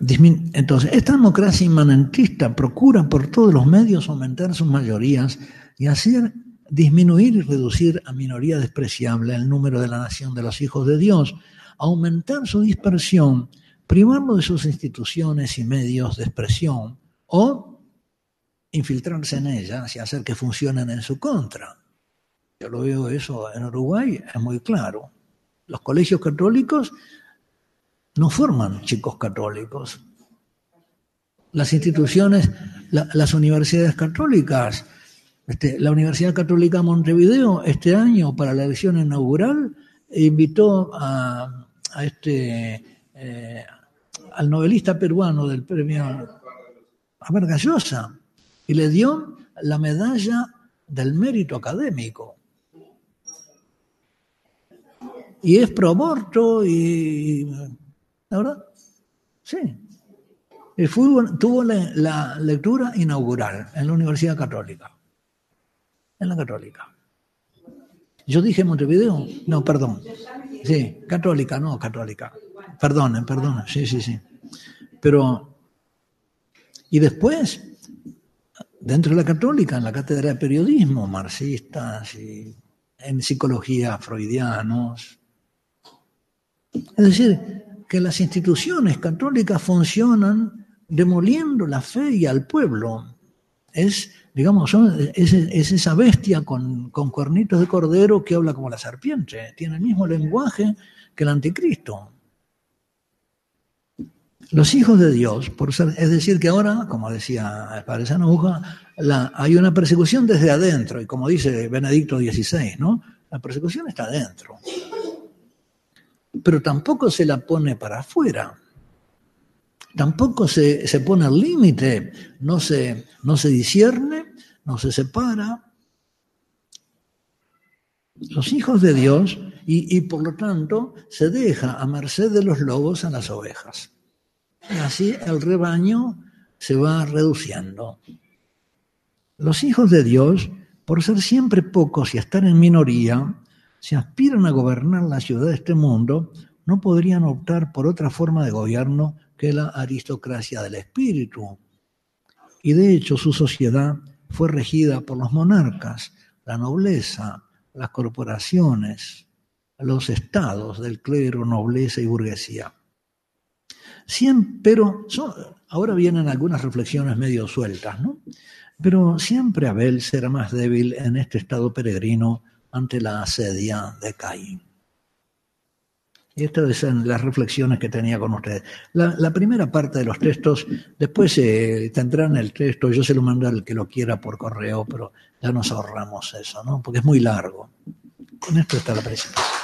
Entonces, esta democracia inmanentista procura por todos los medios aumentar sus mayorías y hacer disminuir y reducir a minoría despreciable el número de la nación de los hijos de Dios, aumentar su dispersión, privarlo de sus instituciones y medios de expresión, o infiltrarse en ellas y hacer que funcionen en su contra. Yo lo veo eso en Uruguay, es muy claro. Los colegios católicos no forman chicos católicos. Las instituciones, las universidades católicas este, la Universidad Católica Montevideo este año para la elección inaugural invitó a, este eh, al novelista peruano del premio a Vargallosa y le dio la medalla del mérito académico. y es pro aborto y... ¿La verdad? Sí. El fútbol tuvo la, lectura inaugural en la Universidad Católica. En la Católica. Yo dije Montevideo, no, perdón. Sí, católica, no, católica. Perdonen, perdonen, sí, sí, sí. Pero, y después, dentro de la católica, en la cátedra de periodismo, marxistas y en psicología freudianos. Es decir, que las instituciones católicas funcionan demoliendo la fe y al pueblo. Es digamos, es, esa bestia con, cuernitos de cordero que habla como la serpiente, tiene el mismo lenguaje que el anticristo. Los hijos de Dios, por ser, es decir, que ahora, como decía el padre la, hay una persecución desde adentro, y como dice Benedicto XVI, ¿no? La persecución está adentro. Pero tampoco se la pone para afuera. Tampoco se, se pone al límite, no se, no se no se separa. Los hijos de Dios y, por lo tanto se deja a merced de los lobos a las ovejas. Y así el rebaño se va reduciendo. Los hijos de Dios, por ser siempre pocos y estar en minoría, si aspiran a gobernar la ciudad de este mundo, no podrían optar por otra forma de gobierno que la aristocracia del espíritu. Y de hecho su sociedad fue regida por los monarcas, la nobleza, las corporaciones, los estados del clero, nobleza y burguesía. pero ahora vienen algunas reflexiones medio sueltas, ¿no? Pero siempre Abel será más débil en este estado peregrino ante la asedia de Caín. Y estas son las reflexiones que tenía con ustedes. La, primera parte de los textos, después eh, tendrán el texto, yo se lo mando al que lo quiera por correo, pero ya nos ahorramos eso, ¿no? Porque es muy largo. Con esto está la presentación.